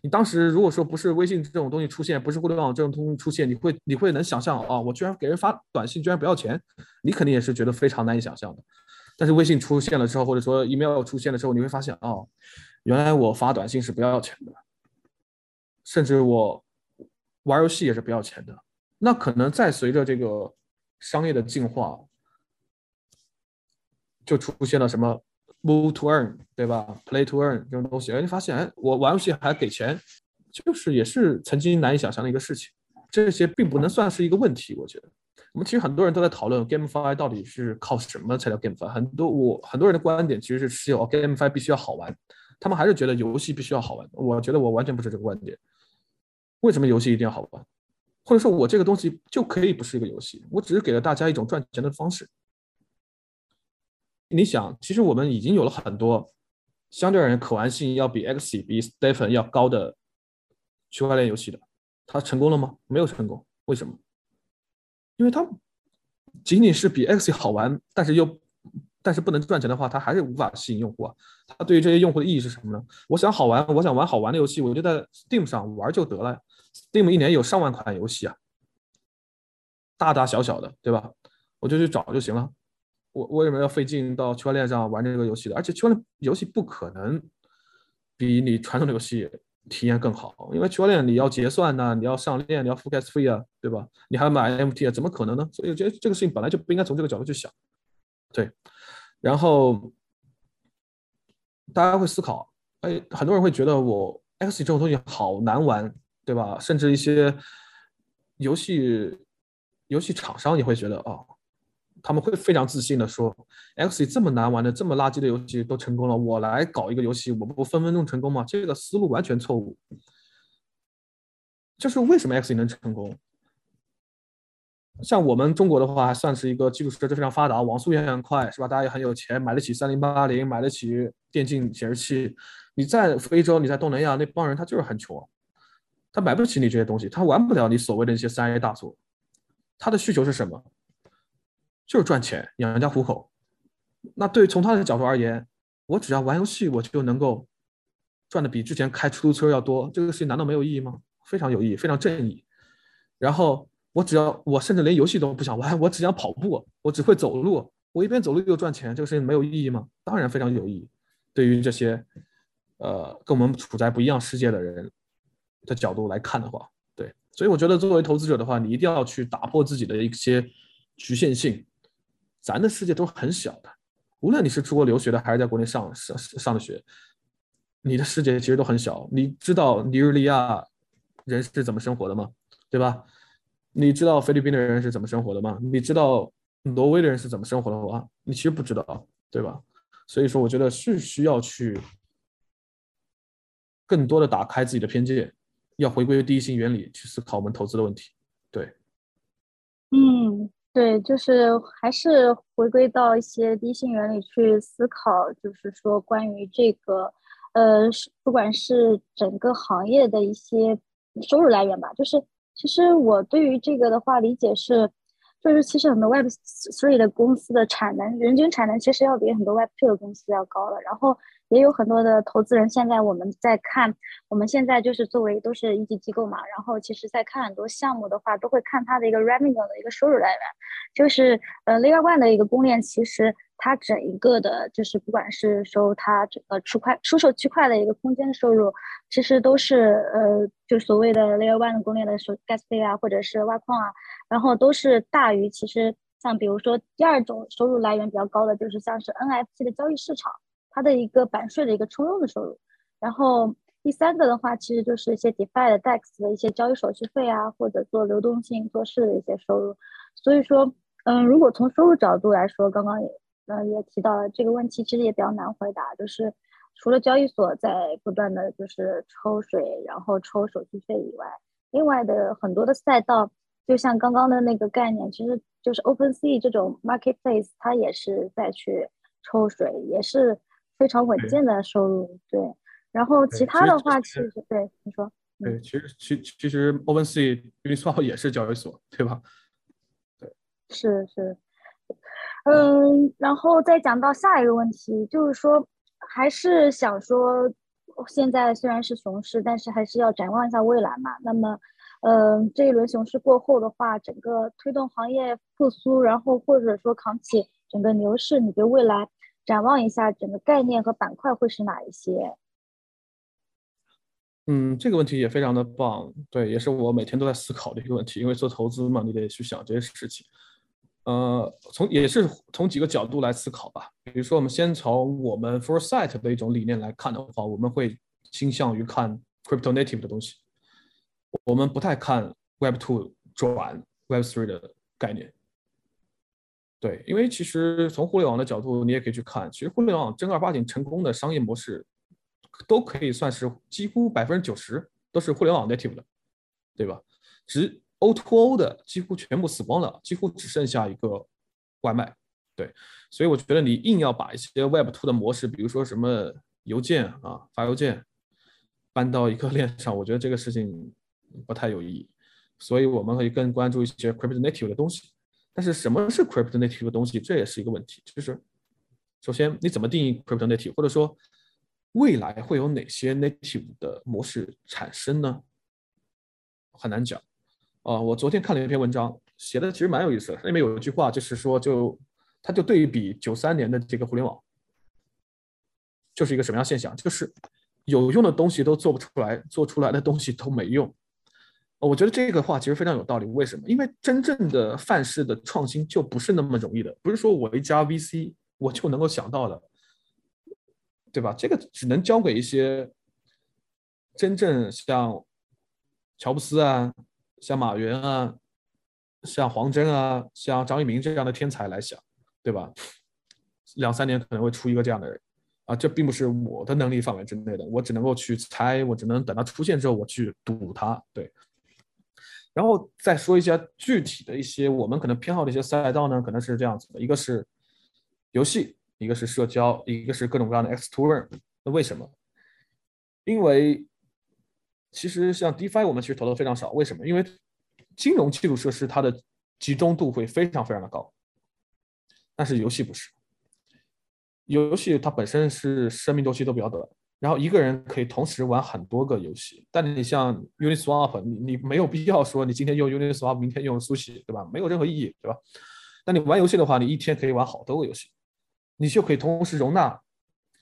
你当时如果说不是微信这种东西出现，不是互联网这种东西出现，你会你会能想象啊？我居然给人发短信居然不要钱，你肯定也是觉得非常难以想象的。但是微信出现了之后，或者说 email 出现了之后，你会发现哦，原来我发短信是不要钱的，甚至我玩游戏也是不要钱的。那可能再随着这个商业的进化。就出现了什么 move to earn，对吧？play to earn 这种东西，哎，你发现，哎，我玩游戏还给钱，就是也是曾经难以想象的一个事情。这些并不能算是一个问题，我觉得。我们其实很多人都在讨论 gamify 到底是靠什么才叫 gamify。很多我很多人的观点其实是持有 gamify 必须要好玩，他们还是觉得游戏必须要好玩。我觉得我完全不是这个观点。为什么游戏一定要好玩？或者说我这个东西就可以不是一个游戏？我只是给了大家一种赚钱的方式。你想，其实我们已经有了很多相对而言可玩性要比 X 比 Stephen 要高的区块链游戏的，它成功了吗？没有成功，为什么？因为它仅仅是比 X 好玩，但是又但是不能赚钱的话，它还是无法吸引用户啊。它对于这些用户的意义是什么呢？我想好玩，我想玩好玩的游戏，我就在 Steam 上玩就得了。Steam 一年有上万款游戏啊，大大小小的，对吧？我就去找就行了。我为什么要费劲到区块链上玩这个游戏的？而且区块链游戏不可能比你传统的游戏体验更好，因为区块链你要结算呐，你要上链，你要付 gas 费啊，对吧？你还买 MT 啊，怎么可能呢？所以我觉得这个事情本来就不应该从这个角度去想。对，然后大家会思考，哎，很多人会觉得我 X 这种东西好难玩，对吧？甚至一些游戏游戏厂商也会觉得哦。他们会非常自信的说，XE 这么难玩的、这么垃圾的游戏都成功了，我来搞一个游戏，我不分分钟成功吗？”这个思路完全错误。就是为什么 XE 能成功？像我们中国的话，还算是一个基础设施非常发达、网速也很快，是吧？大家也很有钱，买得起三零八零，买得起电竞显示器。你在非洲，你在东南亚，那帮人他就是很穷，他买不起你这些东西，他玩不了你所谓的那些三 A 大作。他的需求是什么？就是赚钱养家糊口，那对从他的角度而言，我只要玩游戏，我就能够赚的比之前开出租车要多。这个事情难道没有意义吗？非常有意义，非常正义。然后我只要我甚至连游戏都不想玩，我只想跑步，我只会走路，我一边走路又赚钱，这个事情没有意义吗？当然非常有意义。对于这些呃跟我们处在不一样世界的人的角度来看的话，对，所以我觉得作为投资者的话，你一定要去打破自己的一些局限性。咱的世界都很小的，无论你是出国留学的，还是在国内上上上的学，你的世界其实都很小。你知道尼日利亚人是怎么生活的吗？对吧？你知道菲律宾的人是怎么生活的吗？你知道挪威的人是怎么生活的吗？你其实不知道，对吧？所以说，我觉得是需要去更多的打开自己的偏见，要回归第一性原理去思考我们投资的问题。对，嗯。对，就是还是回归到一些第一性原理去思考，就是说关于这个，呃，不管是整个行业的一些收入来源吧，就是其实我对于这个的话理解是，就是其实很多 Web Three 的公司的产能，人均产能其实要比很多 Web Two 的公司要高了，然后。也有很多的投资人，现在我们在看，我们现在就是作为都是一级机构嘛，然后其实在看很多项目的话，都会看它的一个 revenue 的一个收入来源，就是呃 Layer One 的一个公链，其实它整一个的，就是不管是收它整个区块出售区块的一个空间收入，其实都是呃就所谓的 Layer One 的公链的收 gas 费啊，或者是挖矿啊，然后都是大于其实像比如说第二种收入来源比较高的，就是像是 NFT 的交易市场。它的一个版税的一个冲用的收入，然后第三个的话，其实就是一些 DeFi 的 DEX 的一些交易手续费啊，或者做流动性做事的一些收入。所以说，嗯，如果从收入角度来说，刚刚也嗯也提到了这个问题，其实也比较难回答，就是除了交易所在不断的就是抽水，然后抽手续费以外，另外的很多的赛道，就像刚刚的那个概念，其实就是 Open Sea 这种 marketplace，它也是在去抽水，也是非常稳健的收入。对，然后其他的话，其实对你说。对，其实其其实 OpenSea、Uniswap 也是交易所，对吧？对，是是，嗯，然后再讲到下一个问题，就是说，还是想说，现在虽然是熊市，但是还是要展望一下未来嘛。那么，嗯，这一轮熊市过后的话，整个推动行业复苏，然后或者说扛起整个牛市，你对未来展望一下，整个概念和板块会是哪一些？嗯，这个问题也非常的棒，对，也是我每天都在思考的一个问题。因为做投资嘛，你得去想这些事情。呃，从也是从几个角度来思考吧。比如说，我们先从我们 Foresight 的一种理念来看的话，我们会倾向于看 Crypto Native 的东西，我们不太看 Web Two 转 Web Three 的概念。对，因为其实从互联网的角度，你也可以去看，其实互联网正儿八经成功的商业模式。都可以算是几乎百分之九十都是互联网 native 的，对吧？只 O2O O 的几乎全部死光了，几乎只剩下一个外卖。对，所以我觉得你硬要把一些 Web Two 的模式，比如说什么邮件啊、发邮件搬到一个 链上，我觉得这个事情不太有意义。所以我们可以更关注一些 Crypto Native 的东西。但是什么是 Crypto Native 的东西，这也是一个问题。就是首先你怎么定义 Crypto Native，或者说？未来会有哪些 native 的模式产生呢？很难讲。啊，我昨天看了一篇文章，写的其实蛮有意思的。里面有一句话，就是说，就他就对比九三年的这个互联网，就是一个什么样现象？就是有用的东西都做不出来，做出来的东西都没用。我觉得这个话其实非常有道理。为什么？因为真正的范式的创新就不是那么容易的，不是说我一家 VC 我就能够想到的。对吧？这个只能交给一些真正像乔布斯啊、像马云啊、像黄峥啊、像张一鸣这样的天才来想，对吧？两三年可能会出一个这样的人啊，这并不是我的能力范围之内的，我只能够去猜，我只能等他出现之后我去赌他。对，然后再说一些具体的一些我们可能偏好的一些赛道呢，可能是这样子的：一个是游戏。一个是社交，一个是各种各样的 X to Earn。那为什么？因为其实像 DeFi 我们其实投的非常少。为什么？因为金融基础设施它的集中度会非常非常的高，但是游戏不是。游戏它本身是生命周期都比较短，然后一个人可以同时玩很多个游戏。但你像 Uniswap，你你没有必要说你今天用 Uniswap，明天用 Sushi，对吧？没有任何意义，对吧？但你玩游戏的话，你一天可以玩好多个游戏。你就可以同时容纳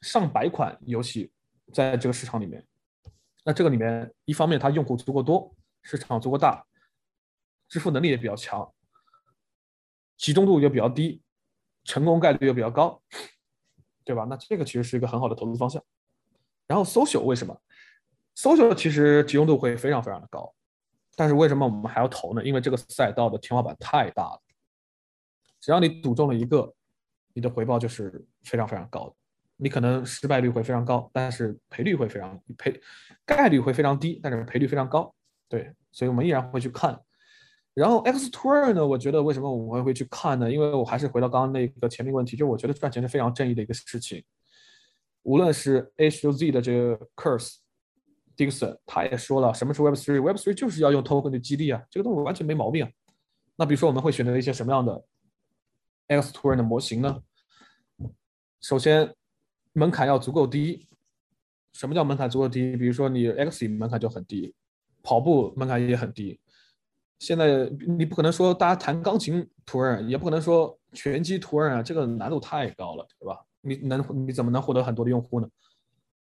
上百款游戏在这个市场里面。那这个里面，一方面它用户足够多，市场足够大，支付能力也比较强，集中度也比较低，成功概率又比较高，对吧？那这个其实是一个很好的投资方向。然后，social 为什么？social 其实集中度会非常非常的高，但是为什么我们还要投呢？因为这个赛道的天花板太大了，只要你赌中了一个。你的回报就是非常非常高的，你可能失败率会非常高，但是赔率会非常赔概率会非常低，但是赔率非常高。对，所以我们依然会去看。然后 X Tour 呢，我觉得为什么我们会去看呢？因为我还是回到刚刚那个前面问题，就我觉得赚钱是非常正义的一个事情。无论是 H U Z 的这个 Curse Dixon，他也说了，什么是 Web Three？Web Three 就是要用 Token 的激励啊，这个东西完全没毛病啊。那比如说我们会选择一些什么样的？X Tour 的模型呢？首先，门槛要足够低。什么叫门槛足够低？比如说你 X 门槛就很低，跑步门槛也很低。现在你不可能说大家弹钢琴 Tour，也不可能说拳击 Tour 啊，这个难度太高了，对吧？你能你怎么能获得很多的用户呢？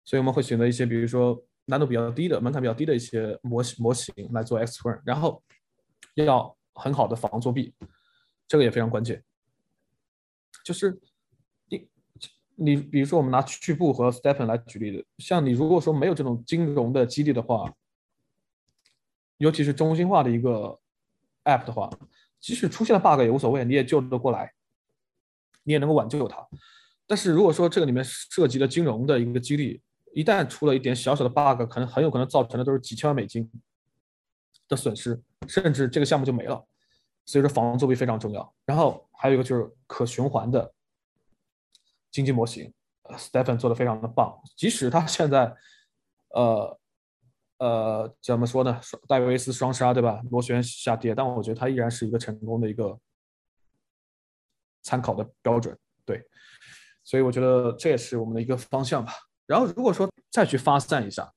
所以我们会选择一些，比如说难度比较低的、门槛比较低的一些模型模型来做 X Tour，然后要很好的防作弊，这个也非常关键。就是你，你比如说，我们拿趣步和 Stepen 来举例子，像你如果说没有这种金融的激励的话，尤其是中心化的一个 App 的话，即使出现了 bug 也无所谓，你也救得过来。你也能够挽救它。但是如果说这个里面涉及了金融的一个激励，一旦出了一点小小的 bug，可能很有可能造成的都是几千万美金的损失，甚至这个项目就没了。所以说，防作弊非常重要。然后还有一个就是可循环的经济模型，Stephen 做的非常的棒。即使他现在，呃呃，怎么说呢？戴维斯双杀，对吧？螺旋下跌，但我觉得他依然是一个成功的一个参考的标准。所以我觉得这也是我们的一个方向吧。然后如果说再去发散一下，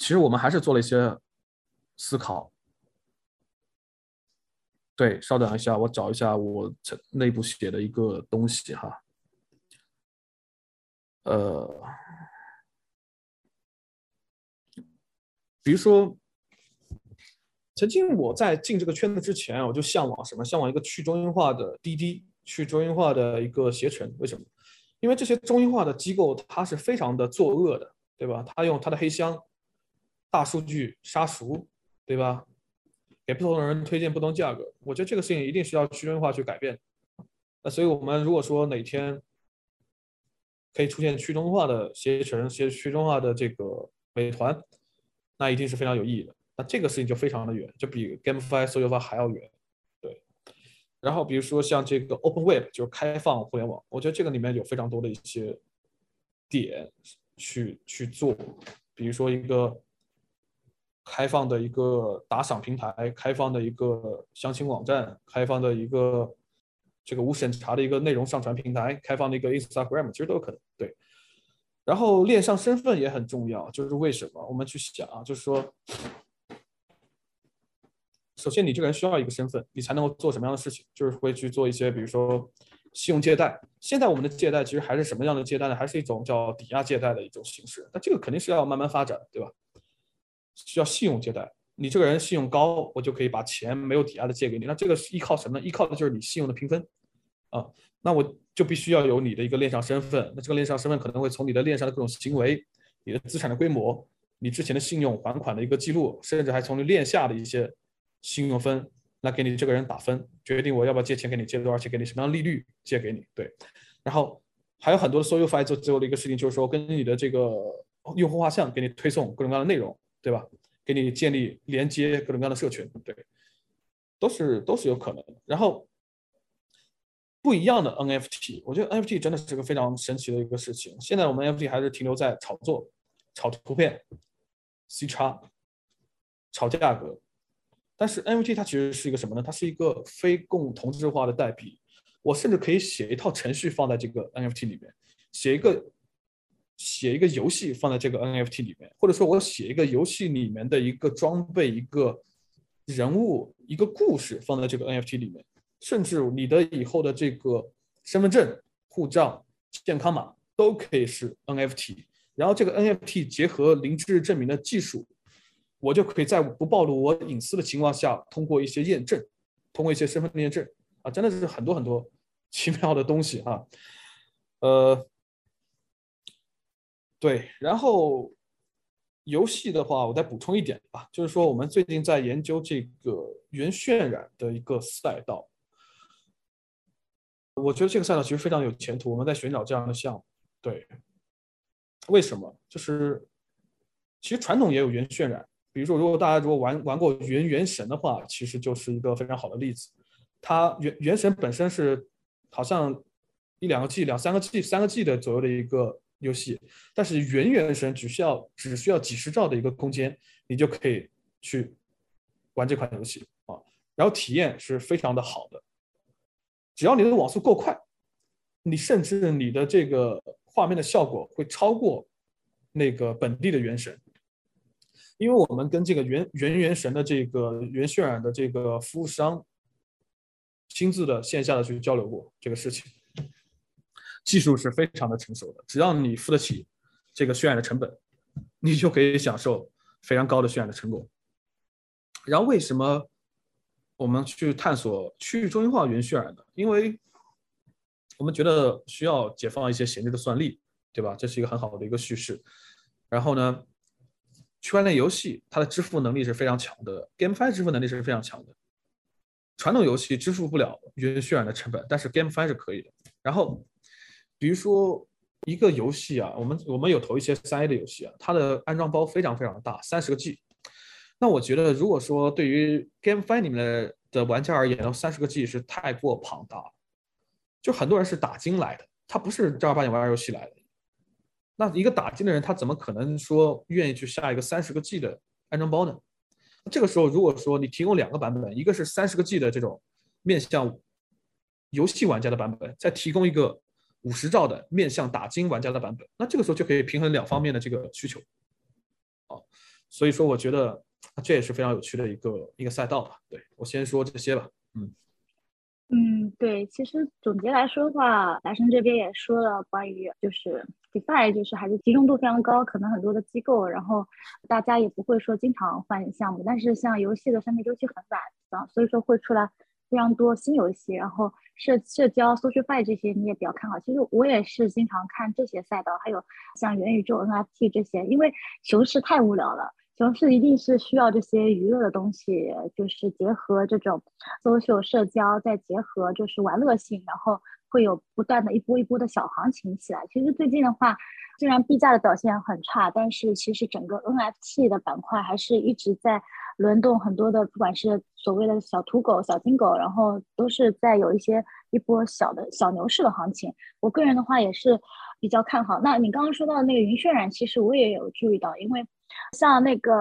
其实我们还是做了一些思考。对，稍等一下，我找一下我内部写的一个东西哈。呃，比如说，曾经我在进这个圈子之前，我就向往什么？向往一个去中心化的滴滴，去中心化的一个携程。为什么？因为这些中心化的机构，它是非常的作恶的，对吧？它用它的黑箱、大数据杀熟，对吧？给不同的人推荐不同价格，我觉得这个事情一定是要去中心化去改变。那所以，我们如果说哪天可以出现去中化的携程、携去中化的这个美团，那一定是非常有意义的。那这个事情就非常的远，就比 GameFi 所有化还要远。然后，比如说像这个 Open Web，就是开放互联网，我觉得这个里面有非常多的一些点去去做，比如说一个。开放的一个打赏平台，开放的一个相亲网站，开放的一个这个无审查的一个内容上传平台，开放的一个 Instagram，其实都有可能。对，然后链上身份也很重要，就是为什么我们去想啊？就是说，首先你这个人需要一个身份，你才能够做什么样的事情？就是会去做一些，比如说信用借贷。现在我们的借贷其实还是什么样的借贷呢？还是一种叫抵押借贷的一种形式。那这个肯定是要慢慢发展，对吧？需要信用借贷，你这个人信用高，我就可以把钱没有抵押的借给你。那这个是依靠什么呢？依靠的就是你信用的评分啊。那我就必须要有你的一个链上身份。那这个链上身份可能会从你的链上的各种行为、你的资产的规模、你之前的信用还款的一个记录，甚至还从你链下的一些信用分来给你这个人打分，决定我要不要借钱给你，借多少钱给你，什么样的利率借给你。对，然后还有很多的 s o f i 做最后的一个事情，就是说根据你的这个用户画像给你推送各种各样的内容。对吧？给你建立连接各种各样的社群，对，都是都是有可能。然后不一样的 NFT，我觉得 NFT 真的是个非常神奇的一个事情。现在我们 NFT 还是停留在炒作、炒图片、C 叉、炒价格，但是 NFT 它其实是一个什么呢？它是一个非共同质化的代币。我甚至可以写一套程序放在这个 NFT 里面，写一个。写一个游戏放在这个 NFT 里面，或者说我写一个游戏里面的一个装备、一个人物、一个故事放在这个 NFT 里面，甚至你的以后的这个身份证、护照、健康码都可以是 NFT。然后这个 NFT 结合零知识证明的技术，我就可以在不暴露我隐私的情况下，通过一些验证，通过一些身份验证啊，真的是很多很多 奇妙的东西啊，呃。对，然后游戏的话，我再补充一点吧，就是说我们最近在研究这个原渲染的一个赛道，我觉得这个赛道其实非常有前途，我们在寻找这样的项目。对，为什么？就是其实传统也有原渲染，比如说如果大家如果玩玩过原原神的话，其实就是一个非常好的例子。它原原神本身是好像一两个 G、两三个 G、三个 G 的左右的一个。游戏，但是原原神只需要只需要几十兆的一个空间，你就可以去玩这款游戏啊，然后体验是非常的好的。只要你的网速够快，你甚至你的这个画面的效果会超过那个本地的原神，因为我们跟这个原原原神的这个原渲染的这个服务商亲自的线下的去交流过这个事情。技术是非常的成熟的，只要你付得起这个渲染的成本，你就可以享受非常高的渲染的成果。然后为什么我们去探索区域中心化原渲染呢？因为我们觉得需要解放一些闲置的算力，对吧？这是一个很好的一个叙事。然后呢，区块链游戏它的支付能力是非常强的，GameFi 支付能力是非常强的。传统游戏支付不了云渲染的成本，但是 GameFi 是可以的。然后，比如说一个游戏啊，我们我们有投一些三 A 的游戏啊，它的安装包非常非常大，三十个 G。那我觉得，如果说对于 GameFi 里面的的玩家而言，三十个 G 是太过庞大，就很多人是打金来的，他不是正儿八经玩游戏来的。那一个打金的人，他怎么可能说愿意去下一个三十个 G 的安装包呢？这个时候，如果说你提供两个版本，一个是三十个 G 的这种面向游戏玩家的版本，再提供一个五十兆的面向打金玩家的版本，那这个时候就可以平衡两方面的这个需求。啊，所以说我觉得这也是非常有趣的一个一个赛道吧。对我先说这些吧。嗯嗯，对，其实总结来说的话，白生这边也说了关于就是。DeFi 就是还是集中度非常高，可能很多的机构，然后大家也不会说经常换项目。但是像游戏的生命周期很短啊，所以说会出来非常多新游戏。然后社社交、SocialFi 这些你也比较看好。其实我也是经常看这些赛道，还有像元宇宙、NFT 这些，因为熊市太无聊了，熊市一定是需要这些娱乐的东西，就是结合这种 social 社交，再结合就是玩乐性，然后。会有不断的一波一波的小行情起来。其实最近的话，虽然币价的表现很差，但是其实整个 NFT 的板块还是一直在轮动，很多的不管是所谓的小土狗、小金狗，然后都是在有一些一波小的小牛市的行情。我个人的话也是比较看好。那你刚刚说到那个云渲染，其实我也有注意到，因为。像那个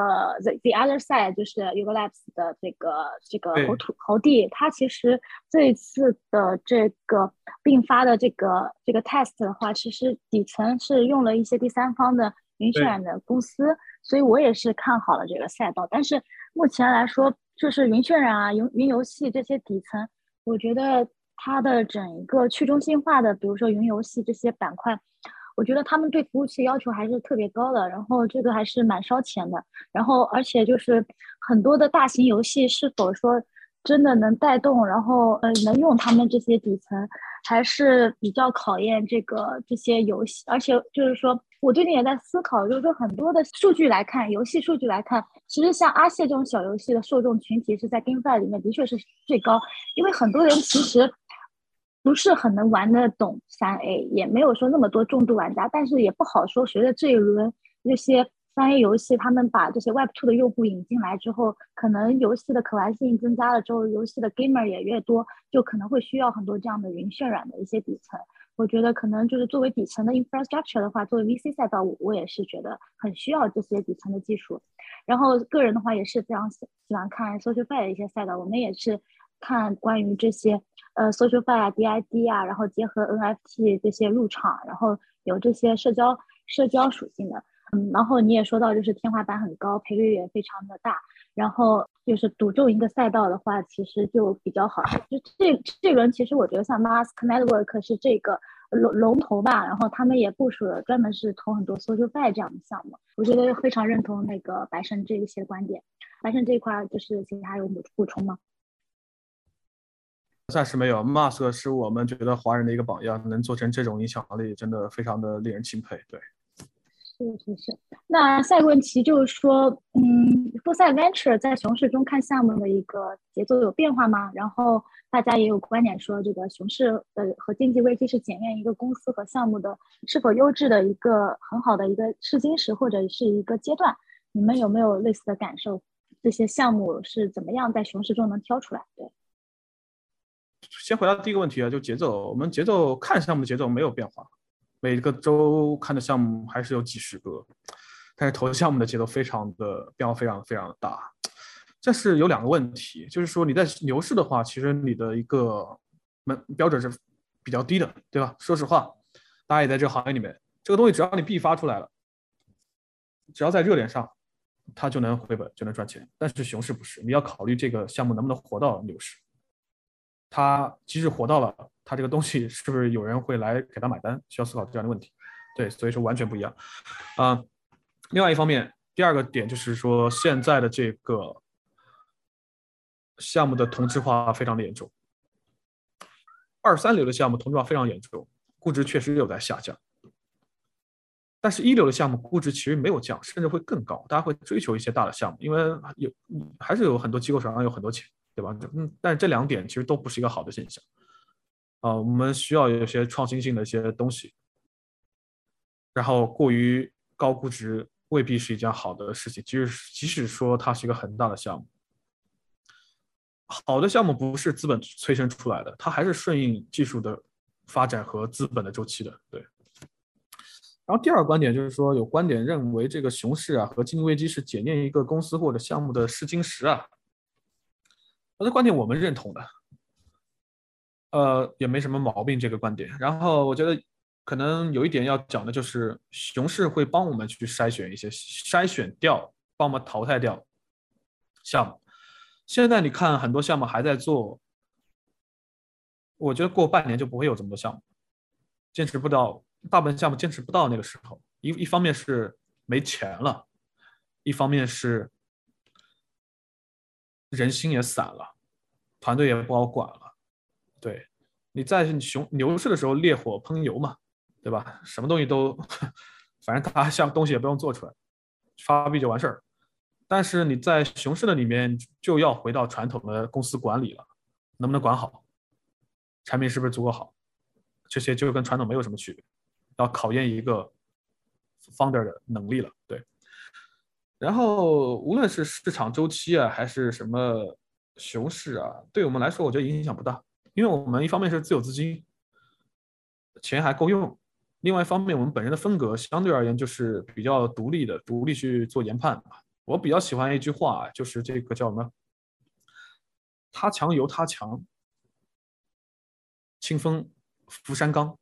the the other side 就是 u g o Labs 的这个这个猴土猴弟，他其实这一次的这个并发的这个这个 test 的话，其实底层是用了一些第三方的云渲染的公司，所以我也是看好了这个赛道。但是目前来说，就是云渲染啊、云云游戏这些底层，我觉得它的整一个去中心化的，比如说云游戏这些板块。我觉得他们对服务器要求还是特别高的，然后这个还是蛮烧钱的，然后而且就是很多的大型游戏是否说真的能带动，然后呃能用他们这些底层，还是比较考验这个这些游戏。而且就是说我最近也在思考，就是说很多的数据来看，游戏数据来看，其实像阿谢这种小游戏的受众群体是在 GameFi 里面的确是最高，因为很多人其实。不是很能玩得懂三 A，也没有说那么多重度玩家，但是也不好说。随着这一轮那些三 A 游戏，他们把这些 Web Two 的用户引进来之后，可能游戏的可玩性增加了之后，游戏的 Gamer 也越多，就可能会需要很多这样的云渲染的一些底层。我觉得可能就是作为底层的 Infrastructure 的话，作为 VC 赛道，我我也是觉得很需要这些底层的技术。然后个人的话也是非常喜喜欢看 SocialFi 的一些赛道，我们也是。看关于这些呃 SocialFi 啊 DID 啊，然后结合 NFT 这些入场，然后有这些社交社交属性的，嗯，然后你也说到就是天花板很高，赔率也非常的大，然后就是赌中一个赛道的话，其实就比较好。就这这轮其实我觉得像 Mask Network 是这个龙龙头吧，然后他们也部署了专门是投很多 SocialFi 这样的项目，我觉得非常认同那个白胜这一些观点。白胜这一块就是其实还有补补充吗？暂时没有，Mask 是我们觉得华人的一个榜样，能做成这种影响力，真的非常的令人钦佩。对，是是是。那下一个问题就是说，嗯 f o r s i Venture 在熊市中看项目的一个节奏有变化吗？然后大家也有观点说，这个熊市的和经济危机是检验一个公司和项目的是否优质的一个很好的一个试金石或者是一个阶段。你们有没有类似的感受？这些项目是怎么样在熊市中能挑出来？对。先回答第一个问题啊，就节奏，我们节奏看项目的节奏没有变化，每个周看的项目还是有几十个，但是投项目的节奏非常的变化非常非常大。这是有两个问题，就是说你在牛市的话，其实你的一个门标准是比较低的，对吧？说实话，大家也在这个行业里面，这个东西只要你币发出来了，只要在热点上，它就能回本，就能赚钱。但是熊市不是，你要考虑这个项目能不能活到牛市。他即使活到了，他这个东西是不是有人会来给他买单？需要思考这样的问题。对，所以说完全不一样。啊，另外一方面，第二个点就是说，现在的这个项目的同质化非常的严重，二三流的项目同质化非常严重，估值确实有在下降。但是，一流的项目估值其实没有降，甚至会更高。大家会追求一些大的项目，因为有还是有很多机构手上有很多钱。对吧？嗯，但是这两点其实都不是一个好的现象。啊，我们需要有些创新性的一些东西，然后过于高估值未必是一件好的事情。即使即使说它是一个很大的项目，好的项目不是资本催生出来的，它还是顺应技术的发展和资本的周期的。对。然后第二个观点就是说，有观点认为这个熊市啊和经济危机是检验一个公司或者项目的试金石啊。这观点我们认同的。呃，也没什么毛病，这个观点。然后我觉得可能有一点要讲的就是，熊市会帮我们去筛选一些，筛选掉，帮我们淘汰掉项目。现在你看很多项目还在做，我觉得过半年就不会有这么多项目，坚持不到，大部分项目坚持不到那个时候。一一方面是没钱了，一方面是人心也散了，团队也不好管了。对，你在熊牛市的时候烈火烹油嘛，对吧？什么东西都，反正他像东西也不用做出来，发币就完事儿。但是你在熊市的里面就要回到传统的公司管理了，能不能管好？产品是不是足够好？这些就跟传统没有什么区别，要考验一个 founder 的能力了。对，然后无论是市场周期啊，还是什么熊市啊，对我们来说，我觉得影响不大。因为我们一方面是自有资金，钱还够用；另外一方面，我们本人的风格相对而言就是比较独立的，独立去做研判。我比较喜欢一句话，就是这个叫什么？“他强由他强，清风拂山岗；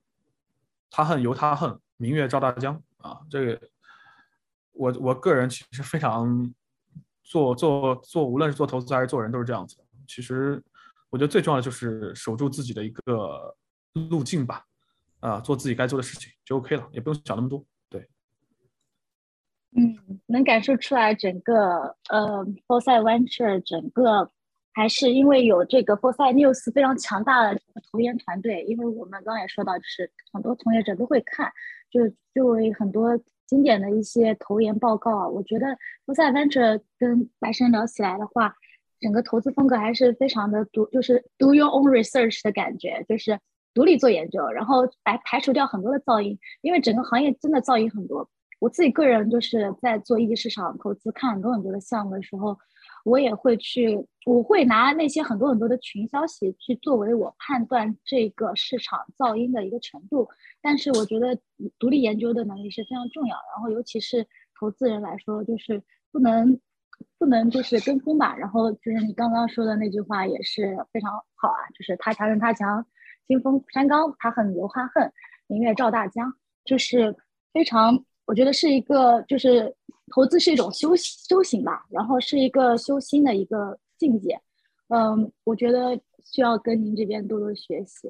他恨由他恨，明月照大江。”啊，这个我我个人其实非常做做做，无论是做投资还是做人，都是这样子。其实。我觉得最重要的就是守住自己的一个路径吧，啊，做自己该做的事情就 OK 了，也不用想那么多。对，嗯，能感受出来整个呃 f o r s i g h t Venture 整个还是因为有这个 f o r s i g h t News 非常强大的投研团队，因为我们刚才也说到，就是很多从业者都会看，就就为很多经典的一些投研报告啊，我觉得 f o r s i g Venture 跟白生聊起来的话。整个投资风格还是非常的独，就是 do your own research 的感觉，就是独立做研究，然后排排除掉很多的噪音，因为整个行业真的噪音很多。我自己个人就是在做一级市场投资，看很多很多的项目的时候，我也会去，我会拿那些很多很多的群消息去作为我判断这个市场噪音的一个程度。但是我觉得独立研究的能力是非常重要，然后尤其是投资人来说，就是不能。不能就是跟风吧，然后就是你刚刚说的那句话也是非常好啊，就是他强任他强，清风山岗，他恨由他恨，明月照大江，就是非常，我觉得是一个就是投资是一种修修行吧，然后是一个修心的一个境界，嗯，我觉得需要跟您这边多多学习，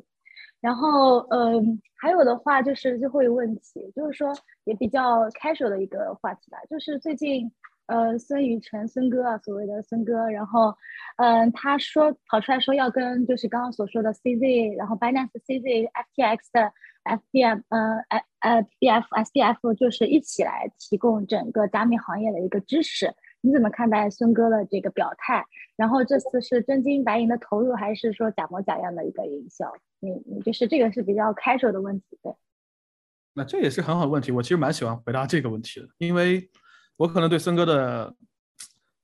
然后嗯，还有的话就是最后一个问题，就是说也比较 casual 的一个话题吧，就是最近。呃，孙宇晨，孙哥啊，所谓的孙哥，然后，嗯，他说跑出来说要跟就是刚刚所说的 CZ，然后 Binance CZ、FTX 的 FBM，呃，呃呃 BF、SBF 就是一起来提供整个加密行业的一个支持。你怎么看待孙哥的这个表态？然后这次是真金白银的投入，还是说假模假样的一个营销？你你就是这个是比较 casual 的问题，对？那这也是很好的问题，我其实蛮喜欢回答这个问题的，因为。我可能对孙哥的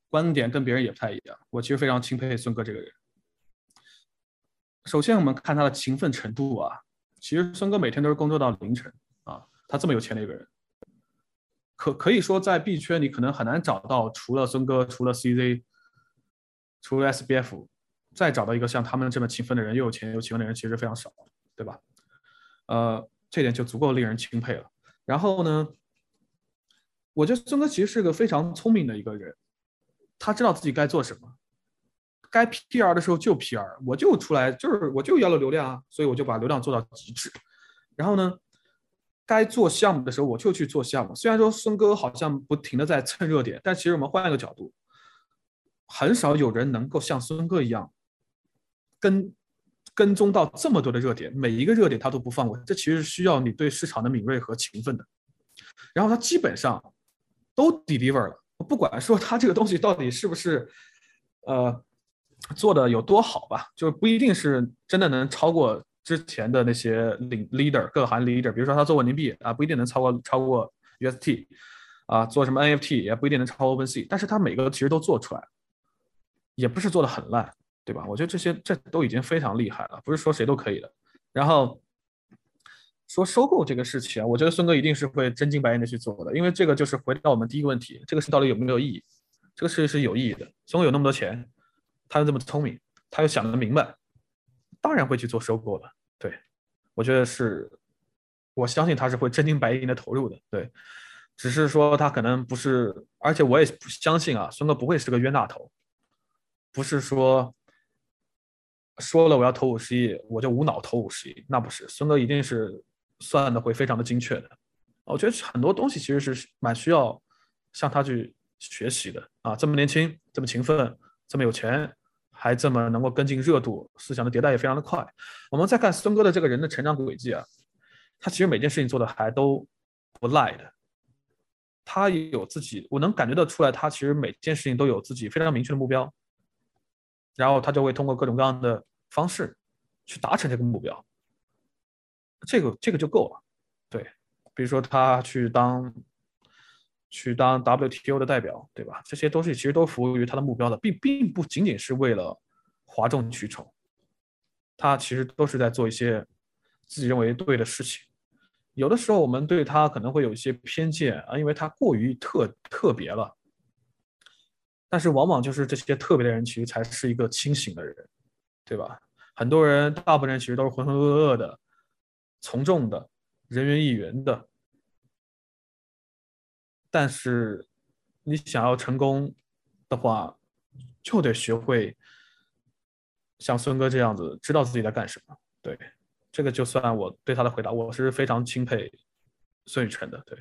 观点跟别人也不太一样。我其实非常钦佩孙哥这个人。首先，我们看他的勤奋程度啊，其实孙哥每天都是工作到凌晨啊。他这么有钱的一个人，可可以说在币圈你可能很难找到除了孙哥、除了 CZ、除了 SBF，再找到一个像他们这么勤奋的人，又有钱又勤奋的人，其实非常少，对吧？呃，这点就足够令人钦佩了。然后呢？我觉得孙哥其实是个非常聪明的一个人，他知道自己该做什么，该 PR 的时候就 PR，我就出来就是我就要了流量啊，所以我就把流量做到极致。然后呢，该做项目的时候我就去做项目。虽然说孙哥好像不停的在蹭热点，但其实我们换一个角度，很少有人能够像孙哥一样跟跟踪到这么多的热点，每一个热点他都不放过。这其实需要你对市场的敏锐和勤奋的。然后他基本上。都 deliver 了，不管说他这个东西到底是不是，呃，做的有多好吧，就不一定是真的能超过之前的那些领 leader 各行 leader，比如说他做稳定币啊，不一定能超过超过 UST，啊，做什么 NFT 也不一定能超过 OpenSea，但是他每个其实都做出来，也不是做的很烂，对吧？我觉得这些这都已经非常厉害了，不是说谁都可以的。然后说收购这个事情啊，我觉得孙哥一定是会真金白银的去做的，因为这个就是回到我们第一个问题，这个事到底有没有意义？这个事是有意义的，孙哥有那么多钱。他又这么聪明，他又想得明白，当然会去做收购了。对，我觉得是，我相信他是会真金白银的投入的。对，只是说他可能不是，而且我也不相信啊，孙哥不会是个冤大头，不是说说了我要投五十亿，我就无脑投五十亿，那不是，孙哥一定是算的会非常的精确的。我觉得很多东西其实是蛮需要向他去学习的啊，这么年轻，这么勤奋。这么有钱，还这么能够跟进热度，思想的迭代也非常的快。我们再看孙哥的这个人的成长轨迹啊，他其实每件事情做的还都不赖的。他有自己，我能感觉得出来，他其实每件事情都有自己非常明确的目标，然后他就会通过各种各样的方式去达成这个目标。这个这个就够了，对，比如说他去当。去当 WTO 的代表，对吧？这些都是其实都服务于他的目标的，并并不仅仅是为了哗众取宠，他其实都是在做一些自己认为对的事情。有的时候我们对他可能会有一些偏见啊，因为他过于特特别了。但是往往就是这些特别的人，其实才是一个清醒的人，对吧？很多人，大部分人其实都是浑浑噩噩的、从众的、人云亦云的。但是，你想要成功的话，就得学会像孙哥这样子，知道自己在干什么。对，这个就算我对他的回答，我是非常钦佩孙宇晨的。对，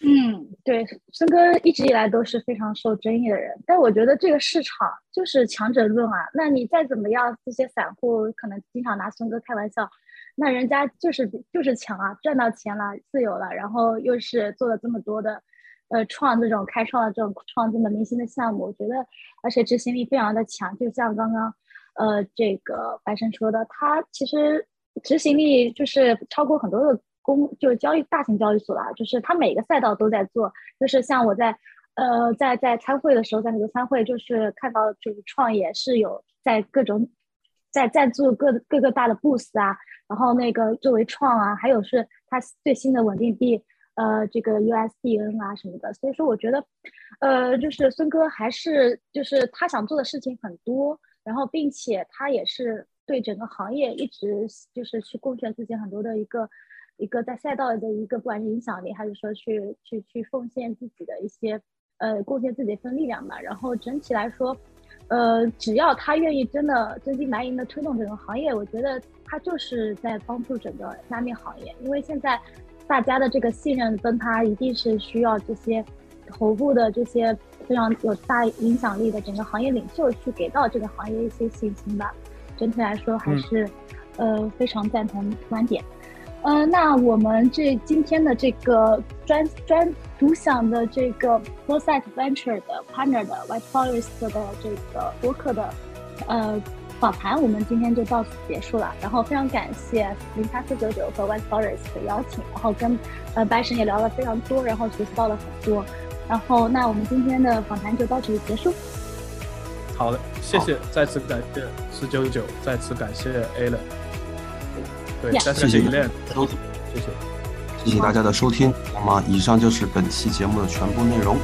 嗯，对，孙哥一直以来都是非常受争议的人，但我觉得这个市场就是强者论啊。那你再怎么样，这些散户可能经常拿孙哥开玩笑。那人家就是就是强啊，赚到钱了，自由了，然后又是做了这么多的，呃，创这种开创了这种创这么明星的项目，我觉得，而且执行力非常的强，就像刚刚，呃，这个白生说的，他其实执行力就是超过很多的公，就是交易大型交易所啦，就是他每个赛道都在做，就是像我在，呃，在在参会的时候，在那个参会，就是看到就是创业是有在各种。在在做各各个大的 boost 啊，然后那个作为创啊，还有是它最新的稳定币，呃，这个 USDN 啊什么的。所以说，我觉得，呃，就是孙哥还是就是他想做的事情很多，然后并且他也是对整个行业一直就是去贡献自己很多的一个一个在赛道的一个不管是影响力，还是说去去去奉献自己的一些呃贡献自己一份力量吧。然后整体来说。呃，只要他愿意真的真金白银的推动整个行业，我觉得他就是在帮助整个加密行业。因为现在大家的这个信任崩塌，一定是需要这些头部的这些非常有大影响力的整个行业领袖去给到这个行业一些信心吧。整体来说，还是呃非常赞同观点。呃，那我们这今天的这个专专独享的这个 Foresight Venture 的 partner 的 White Forest 的这个播客的呃访谈，我们今天就到此结束了。然后非常感谢零八四九九和 White Forest 的邀请，然后跟呃白神也聊了非常多，然后学习到了很多。然后那我们今天的访谈就到这里结束。好的，谢谢，再次感谢四九九，再次感谢对，谢谢谢谢，谢谢，谢谢大家的收听。那么，以上就是本期节目的全部内容。